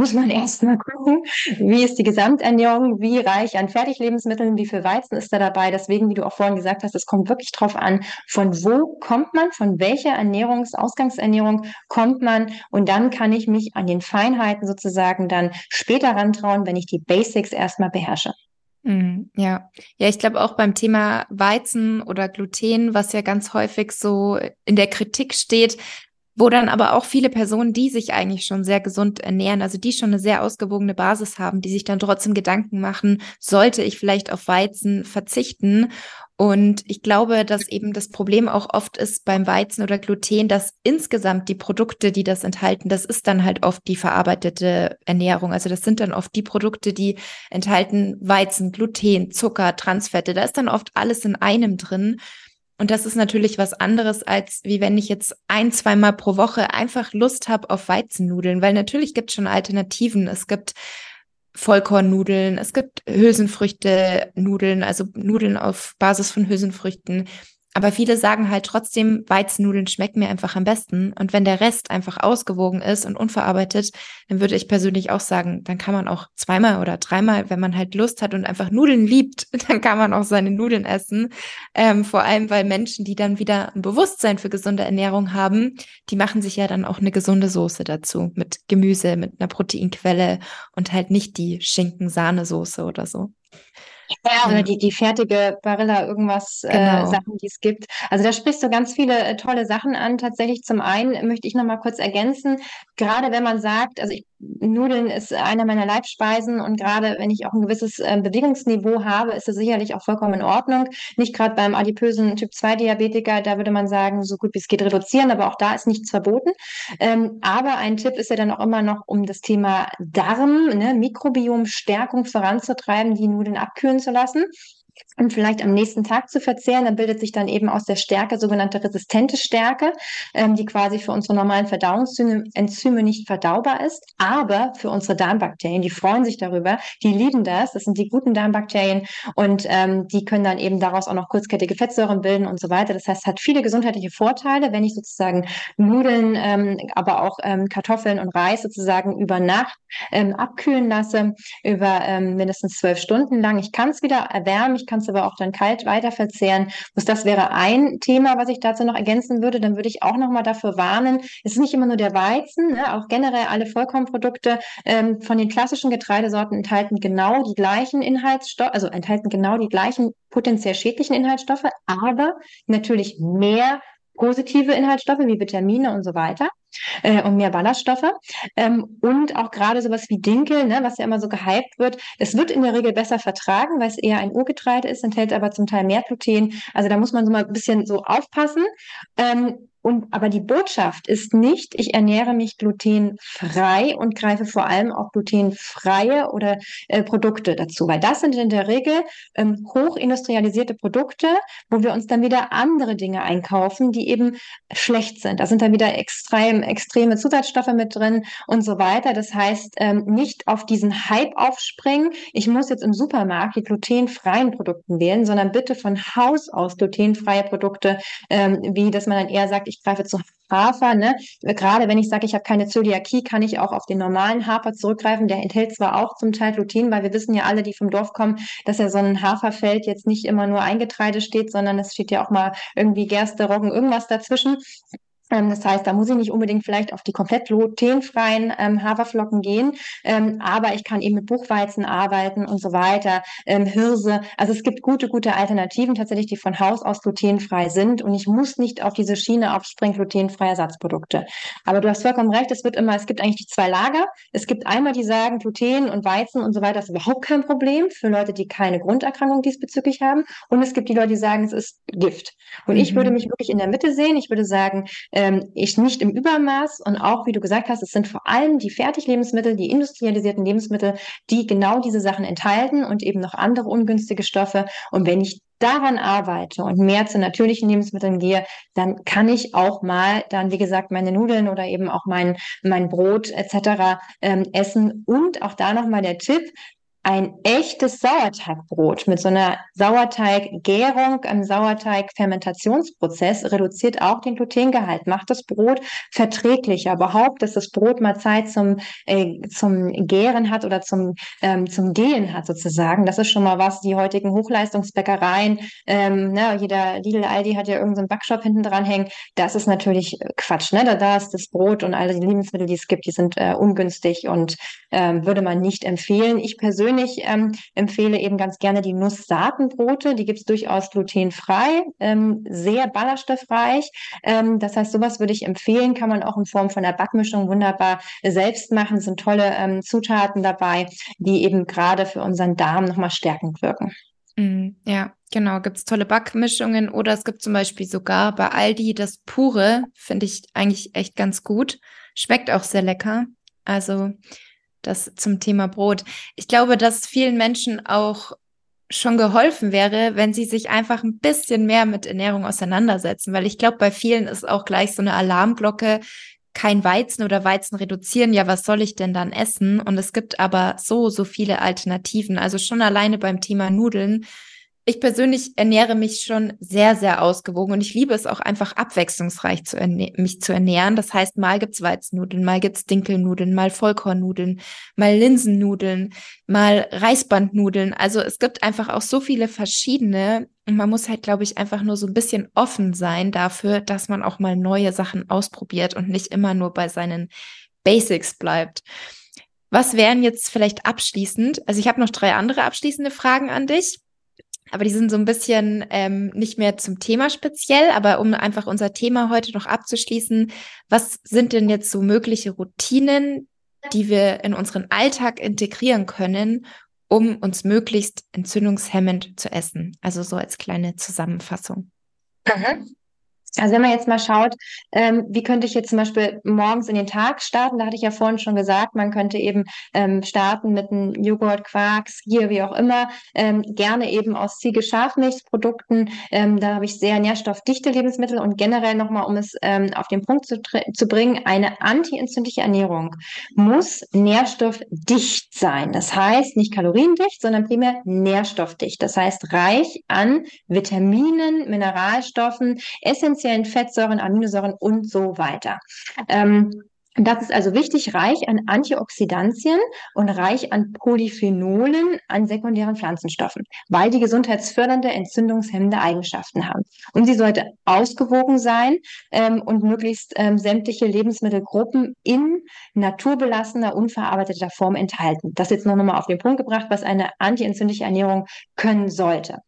muss man erstmal gucken, wie ist die Gesamternährung, wie reich an Fertiglebensmitteln, wie viel Weizen ist da dabei. Deswegen, wie du auch vorhin gesagt hast, es kommt wirklich drauf an, von wo kommt man, von welcher Ernährungs-, Ausgangsernährung kommt man. Und dann kann ich mich an den Feinheiten sozusagen dann später rantrauen, wenn ich die Basics erstmal beherrsche. Mhm, ja, ja, ich glaube auch beim Thema Weizen oder Gluten, was ja ganz häufig so in der Kritik steht, wo dann aber auch viele Personen, die sich eigentlich schon sehr gesund ernähren, also die schon eine sehr ausgewogene Basis haben, die sich dann trotzdem Gedanken machen, sollte ich vielleicht auf Weizen verzichten? Und ich glaube, dass eben das Problem auch oft ist beim Weizen oder Gluten, dass insgesamt die Produkte, die das enthalten, das ist dann halt oft die verarbeitete Ernährung. Also das sind dann oft die Produkte, die enthalten Weizen, Gluten, Zucker, Transfette. Da ist dann oft alles in einem drin. Und das ist natürlich was anderes, als wie wenn ich jetzt ein, zweimal pro Woche einfach Lust habe auf Weizennudeln, weil natürlich gibt es schon Alternativen. Es gibt Vollkornnudeln, es gibt Hülsenfrüchte-Nudeln, also Nudeln auf Basis von Hülsenfrüchten. Aber viele sagen halt trotzdem, Weizennudeln schmecken mir einfach am besten. Und wenn der Rest einfach ausgewogen ist und unverarbeitet, dann würde ich persönlich auch sagen, dann kann man auch zweimal oder dreimal, wenn man halt Lust hat und einfach Nudeln liebt, dann kann man auch seine Nudeln essen. Ähm, vor allem, weil Menschen, die dann wieder ein Bewusstsein für gesunde Ernährung haben, die machen sich ja dann auch eine gesunde Soße dazu mit Gemüse, mit einer Proteinquelle und halt nicht die Schinken-Sahnesoße oder so. Ja, oder die, die fertige Barilla, irgendwas, äh, genau. äh, Sachen, die es gibt. Also da sprichst du ganz viele äh, tolle Sachen an. Tatsächlich zum einen möchte ich noch mal kurz ergänzen, gerade wenn man sagt, also ich, Nudeln ist einer meiner Leibspeisen und gerade wenn ich auch ein gewisses äh, Bewegungsniveau habe, ist das sicherlich auch vollkommen in Ordnung. Nicht gerade beim adipösen Typ 2 Diabetiker, da würde man sagen, so gut wie es geht reduzieren, aber auch da ist nichts verboten. Ähm, aber ein Tipp ist ja dann auch immer noch, um das Thema Darm, ne, Mikrobiomstärkung voranzutreiben, die Nudeln abkühlen zu lassen. Und vielleicht am nächsten Tag zu verzehren. Dann bildet sich dann eben aus der Stärke sogenannte resistente Stärke, ähm, die quasi für unsere normalen Verdauungsenzyme nicht verdaubar ist, aber für unsere Darmbakterien, die freuen sich darüber, die lieben das, das sind die guten Darmbakterien und ähm, die können dann eben daraus auch noch kurzkettige Fettsäuren bilden und so weiter. Das heißt, es hat viele gesundheitliche Vorteile, wenn ich sozusagen Nudeln, ähm, aber auch ähm, Kartoffeln und Reis sozusagen über Nacht ähm, abkühlen lasse, über ähm, mindestens zwölf Stunden lang. Ich kann es wieder erwärmen, ich kann es aber auch dann kalt weiter verzehren. Das wäre ein Thema, was ich dazu noch ergänzen würde. Dann würde ich auch noch mal dafür warnen, es ist nicht immer nur der Weizen, ne? auch generell alle Vollkornprodukte ähm, von den klassischen Getreidesorten enthalten genau die gleichen Inhaltsstoffe, also enthalten genau die gleichen potenziell schädlichen Inhaltsstoffe, aber natürlich mehr positive Inhaltsstoffe wie Vitamine und so weiter äh, und mehr Ballaststoffe. Ähm, und auch gerade sowas wie Dinkel, ne, was ja immer so gehypt wird, es wird in der Regel besser vertragen, weil es eher ein Urgetreide ist, enthält aber zum Teil mehr Gluten. Also da muss man so mal ein bisschen so aufpassen. Ähm, und, aber die Botschaft ist nicht, ich ernähre mich glutenfrei und greife vor allem auch glutenfreie oder äh, Produkte dazu, weil das sind in der Regel ähm, hochindustrialisierte Produkte, wo wir uns dann wieder andere Dinge einkaufen, die eben schlecht sind. Da sind dann wieder extrem, extreme Zusatzstoffe mit drin und so weiter. Das heißt, ähm, nicht auf diesen Hype aufspringen. Ich muss jetzt im Supermarkt die glutenfreien Produkte wählen, sondern bitte von Haus aus glutenfreie Produkte, ähm, wie dass man dann eher sagt, ich greife zu Hafer. Ne? Gerade wenn ich sage, ich habe keine Zöliakie, kann ich auch auf den normalen Hafer zurückgreifen. Der enthält zwar auch zum Teil Gluten, weil wir wissen ja alle, die vom Dorf kommen, dass ja so ein Haferfeld jetzt nicht immer nur ein Getreide steht, sondern es steht ja auch mal irgendwie Gerste, Roggen, irgendwas dazwischen. Ähm, das heißt, da muss ich nicht unbedingt vielleicht auf die komplett glutenfreien ähm, Haferflocken gehen, ähm, aber ich kann eben mit Buchweizen arbeiten und so weiter, ähm, Hirse. Also es gibt gute, gute Alternativen tatsächlich, die von Haus aus glutenfrei sind und ich muss nicht auf diese Schiene aufspringen, glutenfreie Ersatzprodukte. Aber du hast vollkommen recht, es wird immer, es gibt eigentlich die zwei Lager. Es gibt einmal, die sagen, Gluten und Weizen und so weiter ist überhaupt kein Problem für Leute, die keine Grunderkrankung diesbezüglich haben. Und es gibt die Leute, die sagen, es ist Gift. Und mhm. ich würde mich wirklich in der Mitte sehen. Ich würde sagen, ähm, ich nicht im Übermaß und auch, wie du gesagt hast, es sind vor allem die Fertiglebensmittel, die industrialisierten Lebensmittel, die genau diese Sachen enthalten und eben noch andere ungünstige Stoffe. Und wenn ich daran arbeite und mehr zu natürlichen Lebensmitteln gehe, dann kann ich auch mal dann, wie gesagt, meine Nudeln oder eben auch mein, mein Brot etc. Ähm, essen. Und auch da nochmal der Tipp, ein echtes Sauerteigbrot mit so einer Sauerteiggärung, einem Sauerteigfermentationsprozess reduziert auch den Glutengehalt, macht das Brot verträglicher. Überhaupt, dass das Brot mal Zeit zum, äh, zum Gären hat oder zum, ähm, zum Gehen hat sozusagen. Das ist schon mal was, die heutigen Hochleistungsbäckereien, ähm, ne, jeder Lidl, Aldi hat ja irgendeinen so Backshop hinten dran hängen. Das ist natürlich Quatsch. Ne? Da, da ist das Brot und alle die Lebensmittel, die es gibt, die sind äh, ungünstig und ähm, würde man nicht empfehlen. Ich persönlich persönlich ähm, empfehle eben ganz gerne die Nusssaatenbrote. Die gibt es durchaus glutenfrei, ähm, sehr ballaststoffreich. Ähm, das heißt, sowas würde ich empfehlen, kann man auch in Form von einer Backmischung wunderbar selbst machen. Es sind tolle ähm, Zutaten dabei, die eben gerade für unseren Darm nochmal stärkend wirken. Mm, ja, genau. Gibt es tolle Backmischungen oder es gibt zum Beispiel sogar bei Aldi das pure, finde ich eigentlich echt ganz gut. Schmeckt auch sehr lecker. Also das zum Thema Brot. Ich glaube, dass vielen Menschen auch schon geholfen wäre, wenn sie sich einfach ein bisschen mehr mit Ernährung auseinandersetzen, weil ich glaube, bei vielen ist auch gleich so eine Alarmglocke, kein Weizen oder Weizen reduzieren, ja, was soll ich denn dann essen? Und es gibt aber so, so viele Alternativen. Also schon alleine beim Thema Nudeln ich persönlich ernähre mich schon sehr, sehr ausgewogen und ich liebe es auch einfach abwechslungsreich zu mich zu ernähren. Das heißt, mal gibt's Weizennudeln, mal gibt's Dinkelnudeln, mal Vollkornnudeln, mal Linsennudeln, mal Reisbandnudeln. Also es gibt einfach auch so viele verschiedene und man muss halt, glaube ich, einfach nur so ein bisschen offen sein dafür, dass man auch mal neue Sachen ausprobiert und nicht immer nur bei seinen Basics bleibt. Was wären jetzt vielleicht abschließend? Also ich habe noch drei andere abschließende Fragen an dich aber die sind so ein bisschen ähm, nicht mehr zum Thema speziell, aber um einfach unser Thema heute noch abzuschließen, was sind denn jetzt so mögliche Routinen, die wir in unseren Alltag integrieren können, um uns möglichst entzündungshemmend zu essen? Also so als kleine Zusammenfassung. Mhm. Also wenn man jetzt mal schaut, ähm, wie könnte ich jetzt zum Beispiel morgens in den Tag starten, da hatte ich ja vorhin schon gesagt, man könnte eben ähm, starten mit einem Joghurt, Quark, Skier, wie auch immer, ähm, gerne eben aus Ziege-Schafmilchprodukten. Ähm, da habe ich sehr nährstoffdichte Lebensmittel und generell nochmal, um es ähm, auf den Punkt zu, zu bringen, eine antientzündliche Ernährung muss nährstoffdicht sein. Das heißt nicht kaloriendicht, sondern primär nährstoffdicht. Das heißt reich an Vitaminen, Mineralstoffen, essentiellen essentiellen Fettsäuren, Aminosäuren und so weiter. Ähm, das ist also wichtig, reich an Antioxidantien und reich an Polyphenolen, an sekundären Pflanzenstoffen, weil die gesundheitsfördernde, entzündungshemmende Eigenschaften haben. Und sie sollte ausgewogen sein ähm, und möglichst ähm, sämtliche Lebensmittelgruppen in naturbelassener, unverarbeiteter Form enthalten. Das jetzt noch nochmal auf den Punkt gebracht, was eine antientzündliche Ernährung können sollte.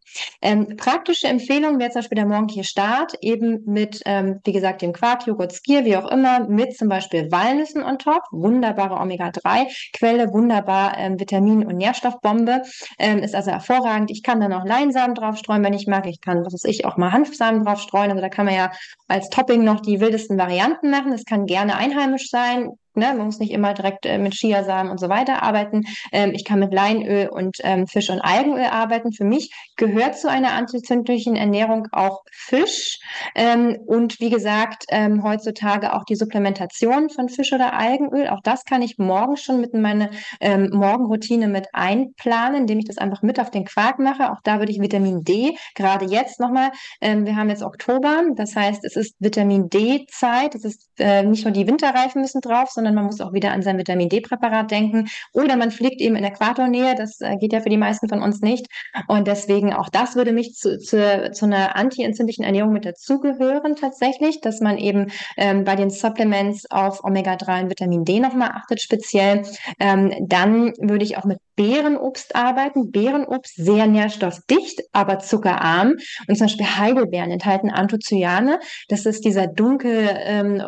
Ähm, praktische Empfehlungen wäre zum Beispiel der morgendliche Start, eben mit, ähm, wie gesagt, dem Quark, Joghurt, Skier, wie auch immer, mit zum Beispiel Walnüssen on top, wunderbare Omega-3-Quelle, wunderbar ähm, Vitamin- und Nährstoffbombe, ähm, ist also hervorragend. Ich kann da noch Leinsamen draufstreuen, wenn ich mag. Ich kann, was weiß ich, auch mal Hanfsamen draufstreuen. Also da kann man ja als Topping noch die wildesten Varianten machen. Es kann gerne einheimisch sein. Ne, man muss nicht immer direkt äh, mit Chiasamen und so weiter arbeiten. Ähm, ich kann mit Leinöl und ähm, Fisch- und Algenöl arbeiten. Für mich gehört zu einer antizündlichen Ernährung auch Fisch ähm, und wie gesagt ähm, heutzutage auch die Supplementation von Fisch- oder Algenöl. Auch das kann ich morgen schon mit meiner ähm, Morgenroutine mit einplanen, indem ich das einfach mit auf den Quark mache. Auch da würde ich Vitamin D gerade jetzt nochmal. Ähm, wir haben jetzt Oktober, das heißt, es ist Vitamin D-Zeit. Es ist äh, nicht nur die Winterreifen müssen drauf, sondern sondern man muss auch wieder an sein Vitamin D-Präparat denken. Oder man fliegt eben in Äquatornähe, das äh, geht ja für die meisten von uns nicht. Und deswegen auch das würde mich zu, zu, zu einer anti-entzündlichen Ernährung mit dazugehören tatsächlich, dass man eben ähm, bei den Supplements auf Omega-3 und Vitamin D nochmal achtet speziell. Ähm, dann würde ich auch mit Beerenobst arbeiten. Beerenobst sehr nährstoffdicht, aber zuckerarm. Und zum Beispiel Heidelbeeren enthalten Anthocyane. Das ist dieser dunkel ähm,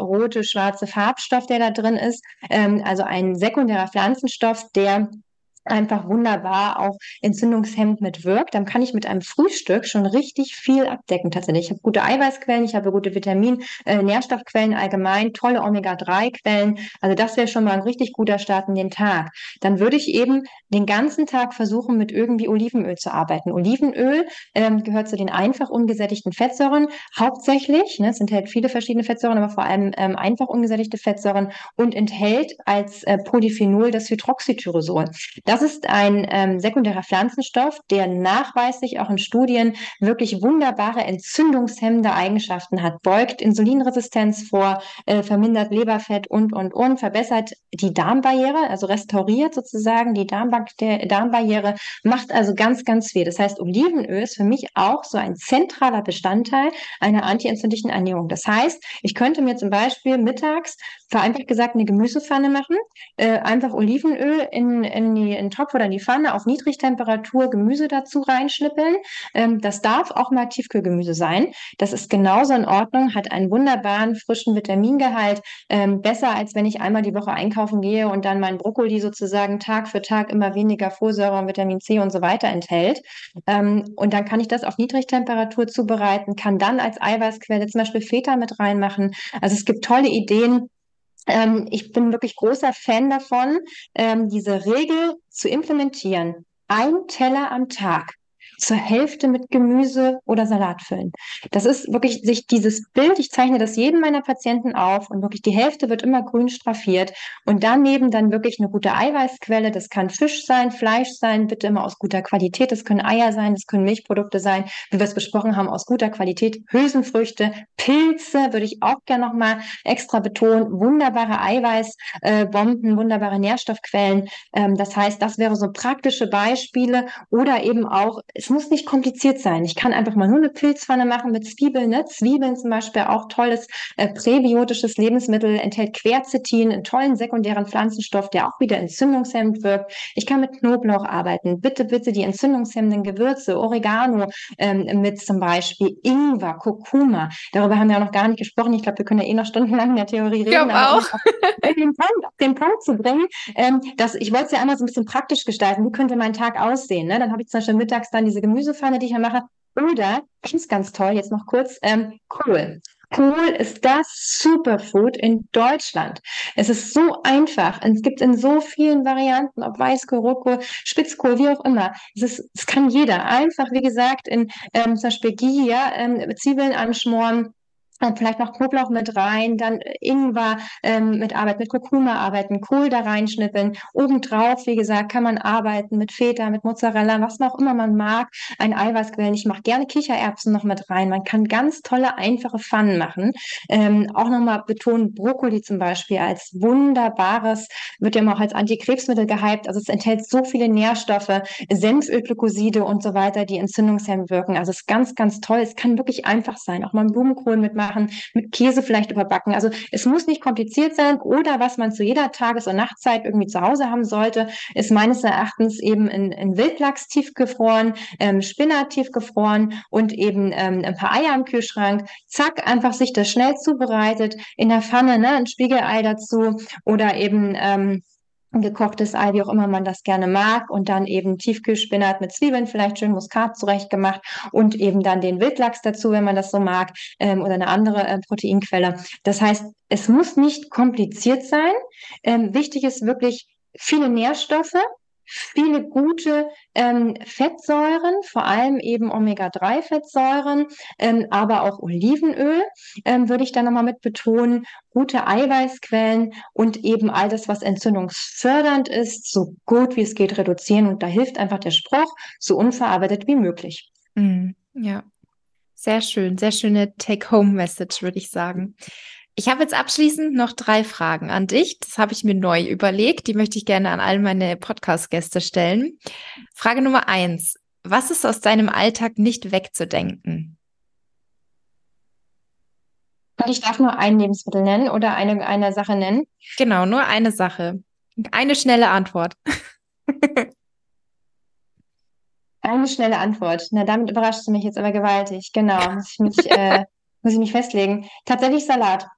schwarze Farbstoff, der da drin ist. Ähm, also ein sekundärer Pflanzenstoff, der einfach wunderbar auch entzündungshemmend mitwirkt, dann kann ich mit einem Frühstück schon richtig viel abdecken tatsächlich. Ich habe gute Eiweißquellen, ich habe gute Vitamin, äh, Nährstoffquellen allgemein, tolle Omega-3-Quellen. Also das wäre schon mal ein richtig guter Start in den Tag. Dann würde ich eben den ganzen Tag versuchen, mit irgendwie Olivenöl zu arbeiten. Olivenöl ähm, gehört zu den einfach ungesättigten Fettsäuren hauptsächlich. Ne, es enthält viele verschiedene Fettsäuren, aber vor allem ähm, einfach ungesättigte Fettsäuren und enthält als äh, Polyphenol das Hydroxytyrosol. Das das ist ein ähm, sekundärer Pflanzenstoff, der nachweislich auch in Studien wirklich wunderbare entzündungshemmende Eigenschaften hat, beugt Insulinresistenz vor, äh, vermindert Leberfett und, und, und, verbessert die Darmbarriere, also restauriert sozusagen die Darmbarriere, macht also ganz, ganz viel. Das heißt, Olivenöl ist für mich auch so ein zentraler Bestandteil einer antientzündlichen Ernährung. Das heißt, ich könnte mir zum Beispiel mittags vereinfacht gesagt eine Gemüsepfanne machen, äh, einfach Olivenöl in, in, die, in den Topf oder in die Pfanne auf Niedrigtemperatur Gemüse dazu reinschnippeln. Ähm, das darf auch mal Tiefkühlgemüse sein. Das ist genauso in Ordnung, hat einen wunderbaren frischen Vitamingehalt, ähm, besser als wenn ich einmal die Woche einkaufen gehe und dann mein Brokkoli sozusagen Tag für Tag immer weniger Folsäure und Vitamin C und so weiter enthält. Ähm, und dann kann ich das auf Niedrigtemperatur zubereiten, kann dann als Eiweißquelle zum Beispiel Feta mit reinmachen. Also es gibt tolle Ideen, ähm, ich bin wirklich großer Fan davon, ähm, diese Regel zu implementieren. Ein Teller am Tag zur Hälfte mit Gemüse oder Salat füllen. Das ist wirklich sich dieses Bild, ich zeichne das jedem meiner Patienten auf und wirklich die Hälfte wird immer grün straffiert und daneben dann wirklich eine gute Eiweißquelle. Das kann Fisch sein, Fleisch sein, bitte immer aus guter Qualität. Das können Eier sein, das können Milchprodukte sein, wie wir es besprochen haben, aus guter Qualität. Hülsenfrüchte, Pilze würde ich auch gerne nochmal extra betonen. Wunderbare Eiweißbomben, äh, wunderbare Nährstoffquellen. Ähm, das heißt, das wäre so praktische Beispiele oder eben auch, es muss nicht kompliziert sein. Ich kann einfach mal nur eine Pilzpfanne machen mit Zwiebeln. Ne? Zwiebeln zum Beispiel auch tolles äh, präbiotisches Lebensmittel, enthält Quercetin, einen tollen sekundären Pflanzenstoff, der auch wieder entzündungshemmend wirkt. Ich kann mit Knoblauch arbeiten. Bitte, bitte die entzündungshemmenden Gewürze, Oregano ähm, mit zum Beispiel Ingwer, Kurkuma. Darüber haben wir auch noch gar nicht gesprochen. Ich glaube, wir können ja eh noch stundenlang in der Theorie reden. Ich auch. Um den, Punkt, auf den Punkt zu bringen, ähm, dass ich wollte es ja einmal so ein bisschen praktisch gestalten. Wie könnte mein Tag aussehen? Ne? Dann habe ich zum Beispiel mittags dann diese Gemüsepfanne, die ich mache. Oder, ganz, ganz toll, jetzt noch kurz, ähm, Kohl. Kohl ist das Superfood in Deutschland. Es ist so einfach. Es gibt in so vielen Varianten, ob Weißkohl, Rotkohl, Spitzkohl, wie auch immer. Es, ist, es kann jeder. Einfach, wie gesagt, in ähm, zum Beispiel Ghee, ja, ähm, Zwiebeln anschmoren, vielleicht noch Knoblauch mit rein, dann Ingwer ähm, mit arbeiten, mit Kurkuma arbeiten, Kohl da reinschnippeln. Obendrauf, wie gesagt, kann man arbeiten mit Feta, mit Mozzarella, was auch immer man mag. Ein Eiweißquellen. Ich mache gerne Kichererbsen noch mit rein. Man kann ganz tolle, einfache Pfannen machen. Ähm, auch nochmal betonen, Brokkoli zum Beispiel als wunderbares, wird ja immer auch als Antikrebsmittel gehypt. Also es enthält so viele Nährstoffe, Senfölglykoside und so weiter, die entzündungshemmend wirken. Also es ist ganz, ganz toll. Es kann wirklich einfach sein. Auch mal Blumenkohl mitmachen machen, mit Käse vielleicht überbacken. Also es muss nicht kompliziert sein oder was man zu jeder Tages- und Nachtzeit irgendwie zu Hause haben sollte, ist meines Erachtens eben in, in Wildlachs tiefgefroren, ähm, Spinat tiefgefroren und eben ähm, ein paar Eier im Kühlschrank. Zack, einfach sich das schnell zubereitet, in der Pfanne ne, ein Spiegelei dazu oder eben ähm, gekochtes Ei, wie auch immer man das gerne mag, und dann eben Tiefkühlspinat mit Zwiebeln, vielleicht schön Muskat zurechtgemacht und eben dann den Wildlachs dazu, wenn man das so mag, ähm, oder eine andere äh, Proteinquelle. Das heißt, es muss nicht kompliziert sein. Ähm, wichtig ist wirklich viele Nährstoffe, viele gute ähm, Fettsäuren, vor allem eben Omega-3-Fettsäuren, ähm, aber auch Olivenöl, ähm, würde ich da nochmal mit betonen, gute Eiweißquellen und eben all das, was entzündungsfördernd ist, so gut wie es geht reduzieren. Und da hilft einfach der Spruch, so unverarbeitet wie möglich. Mm, ja, sehr schön, sehr schöne Take-Home-Message, würde ich sagen. Ich habe jetzt abschließend noch drei Fragen an dich. Das habe ich mir neu überlegt. Die möchte ich gerne an all meine Podcast-Gäste stellen. Frage Nummer eins. Was ist aus deinem Alltag nicht wegzudenken? Und ich darf nur ein Lebensmittel nennen oder eine, eine Sache nennen. Genau, nur eine Sache. Eine schnelle Antwort. eine schnelle Antwort. Na, damit überraschst du mich jetzt aber gewaltig. Genau, muss ich mich, äh, muss ich mich festlegen. Tatsächlich Salat.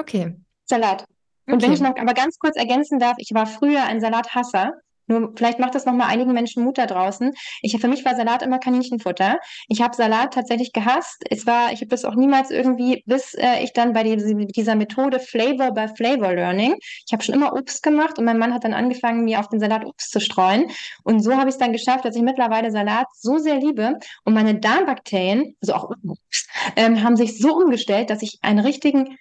Okay. Salat. Und okay. wenn ich noch aber ganz kurz ergänzen darf, ich war früher ein Salathasser. Nur vielleicht macht das nochmal einigen Menschen Mut da draußen. Ich, für mich war Salat immer Kaninchenfutter. Ich habe Salat tatsächlich gehasst. Es war, ich habe das auch niemals irgendwie, bis äh, ich dann bei die, dieser Methode Flavor by Flavor Learning, ich habe schon immer Obst gemacht und mein Mann hat dann angefangen, mir auf den Salat Obst zu streuen. Und so habe ich es dann geschafft, dass ich mittlerweile Salat so sehr liebe und meine Darmbakterien, also auch Obst, ähm, haben sich so umgestellt, dass ich einen richtigen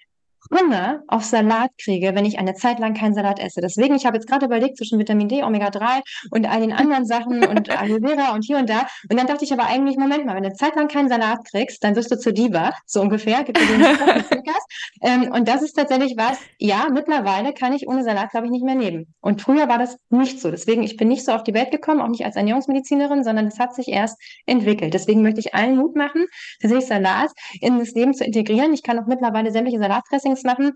Hunger auf Salat kriege, wenn ich eine Zeit lang keinen Salat esse. Deswegen, ich habe jetzt gerade überlegt zwischen Vitamin D, Omega-3 und all den anderen Sachen und Aloe Vera und hier und da. Und dann dachte ich aber eigentlich, Moment mal, wenn du eine Zeit lang keinen Salat kriegst, dann wirst du zur Diva, so ungefähr. Gibt ähm, und das ist tatsächlich was, ja, mittlerweile kann ich ohne Salat, glaube ich, nicht mehr leben. Und früher war das nicht so. Deswegen, ich bin nicht so auf die Welt gekommen, auch nicht als Ernährungsmedizinerin, sondern es hat sich erst entwickelt. Deswegen möchte ich allen Mut machen, tatsächlich Salat in das Leben zu integrieren. Ich kann auch mittlerweile sämtliche Salatdressings Dressings machen.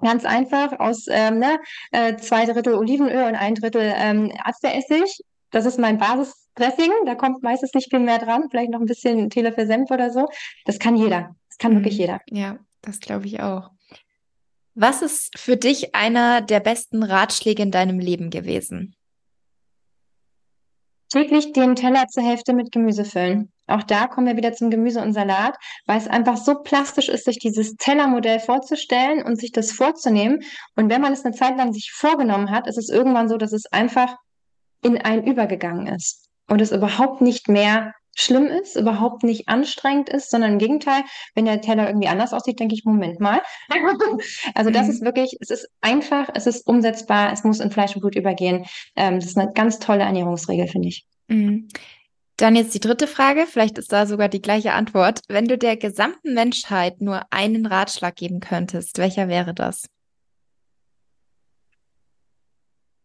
Ganz einfach aus ähm, ne, äh, zwei Drittel Olivenöl und ein Drittel ähm, Apfelessig. Das ist mein Basisdressing. Da kommt meistens nicht viel mehr dran. Vielleicht noch ein bisschen Teelöffel Senf oder so. Das kann jeder. Das kann mhm. wirklich jeder. Ja, das glaube ich auch. Was ist für dich einer der besten Ratschläge in deinem Leben gewesen? täglich den Teller zur Hälfte mit Gemüse füllen. Auch da kommen wir wieder zum Gemüse und Salat, weil es einfach so plastisch ist, sich dieses Tellermodell vorzustellen und sich das vorzunehmen. Und wenn man es eine Zeit lang sich vorgenommen hat, ist es irgendwann so, dass es einfach in einen übergegangen ist und es überhaupt nicht mehr schlimm ist, überhaupt nicht anstrengend ist, sondern im Gegenteil, wenn der Teller irgendwie anders aussieht, denke ich, Moment mal. also das mhm. ist wirklich, es ist einfach, es ist umsetzbar, es muss in Fleisch und Blut übergehen. Ähm, das ist eine ganz tolle Ernährungsregel, finde ich. Dann jetzt die dritte Frage, vielleicht ist da sogar die gleiche Antwort. Wenn du der gesamten Menschheit nur einen Ratschlag geben könntest, welcher wäre das?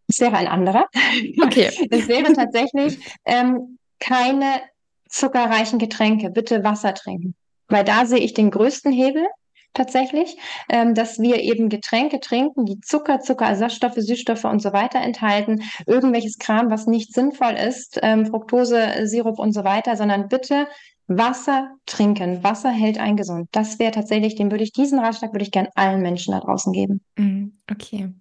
Es wäre ein anderer. Okay. Es wäre tatsächlich ähm, keine zuckerreichen Getränke, bitte Wasser trinken. Weil da sehe ich den größten Hebel tatsächlich, ähm, dass wir eben Getränke trinken, die Zucker, Zuckerersatzstoffe, Süßstoffe und so weiter enthalten, irgendwelches Kram, was nicht sinnvoll ist, ähm, Fructose, Sirup und so weiter, sondern bitte Wasser trinken. Wasser hält einen gesund. Das wäre tatsächlich, den würde ich, diesen Ratschlag würde ich gern allen Menschen da draußen geben. Mm, okay.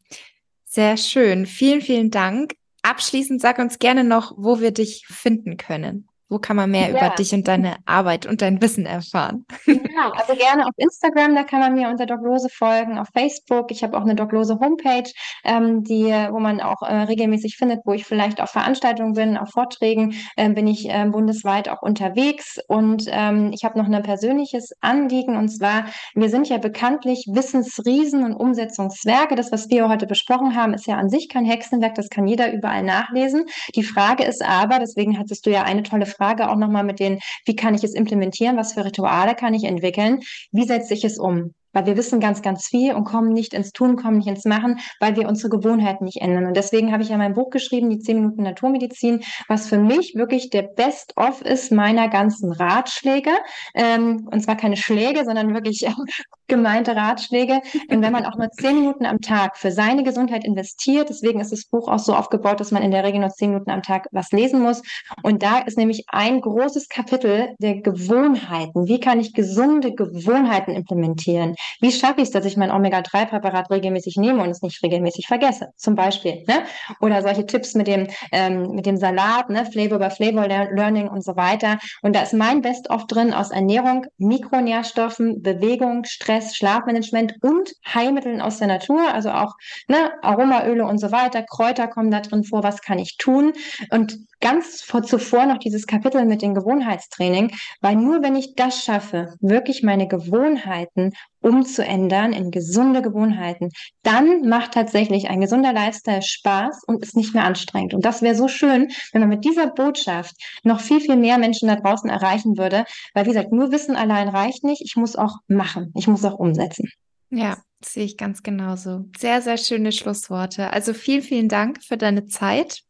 Sehr schön. Vielen, vielen Dank. Abschließend sag uns gerne noch, wo wir dich finden können. Wo kann man mehr ja. über dich und deine Arbeit und dein Wissen erfahren? Ja, also gerne auf Instagram, da kann man mir unter Doglose folgen, auf Facebook. Ich habe auch eine Doglose Homepage, ähm, die, wo man auch äh, regelmäßig findet, wo ich vielleicht auf Veranstaltungen bin, auf Vorträgen äh, bin ich äh, bundesweit auch unterwegs. Und ähm, ich habe noch ein persönliches Anliegen und zwar, wir sind ja bekanntlich Wissensriesen und Umsetzungswerke. Das, was wir heute besprochen haben, ist ja an sich kein Hexenwerk, das kann jeder überall nachlesen. Die Frage ist aber, deswegen hattest du ja eine tolle Frage auch nochmal mit den, wie kann ich es implementieren, was für Rituale kann ich entwickeln, wie setze ich es um? Weil wir wissen ganz, ganz viel und kommen nicht ins Tun, kommen nicht ins Machen, weil wir unsere Gewohnheiten nicht ändern. Und deswegen habe ich ja mein Buch geschrieben, die 10 Minuten Naturmedizin, was für mich wirklich der Best-of ist meiner ganzen Ratschläge. Ähm, und zwar keine Schläge, sondern wirklich gemeinte Ratschläge. Und wenn man auch nur 10 Minuten am Tag für seine Gesundheit investiert, deswegen ist das Buch auch so aufgebaut, dass man in der Regel nur 10 Minuten am Tag was lesen muss. Und da ist nämlich ein großes Kapitel der Gewohnheiten. Wie kann ich gesunde Gewohnheiten implementieren? Wie schaffe ich es, dass ich mein Omega-3-Präparat regelmäßig nehme und es nicht regelmäßig vergesse? Zum Beispiel. Ne? Oder solche Tipps mit dem, ähm, mit dem Salat, ne? Flavor by Flavor Learning und so weiter. Und da ist mein Best-of drin aus Ernährung, Mikronährstoffen, Bewegung, Stress, Schlafmanagement und Heilmitteln aus der Natur, also auch ne, Aromaöle und so weiter. Kräuter kommen da drin vor. Was kann ich tun? Und ganz vor, zuvor noch dieses Kapitel mit dem Gewohnheitstraining, weil nur wenn ich das schaffe, wirklich meine Gewohnheiten umzuändern in gesunde Gewohnheiten, dann macht tatsächlich ein gesunder Lifestyle Spaß und ist nicht mehr anstrengend. Und das wäre so schön, wenn man mit dieser Botschaft noch viel, viel mehr Menschen da draußen erreichen würde, weil wie gesagt, nur Wissen allein reicht nicht. Ich muss auch machen. Ich muss auch umsetzen. Ja, sehe ich ganz genauso. Sehr, sehr schöne Schlussworte. Also vielen, vielen Dank für deine Zeit.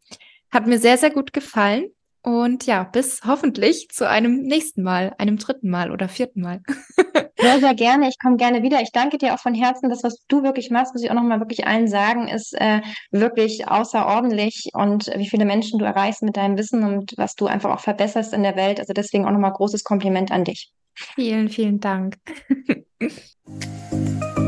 Hat mir sehr, sehr gut gefallen. Und ja, bis hoffentlich zu einem nächsten Mal, einem dritten Mal oder vierten Mal. Sehr, sehr gerne. Ich komme gerne wieder. Ich danke dir auch von Herzen. Das, was du wirklich machst, muss ich auch nochmal wirklich allen sagen, ist äh, wirklich außerordentlich und wie viele Menschen du erreichst mit deinem Wissen und was du einfach auch verbesserst in der Welt. Also deswegen auch nochmal großes Kompliment an dich. Vielen, vielen Dank.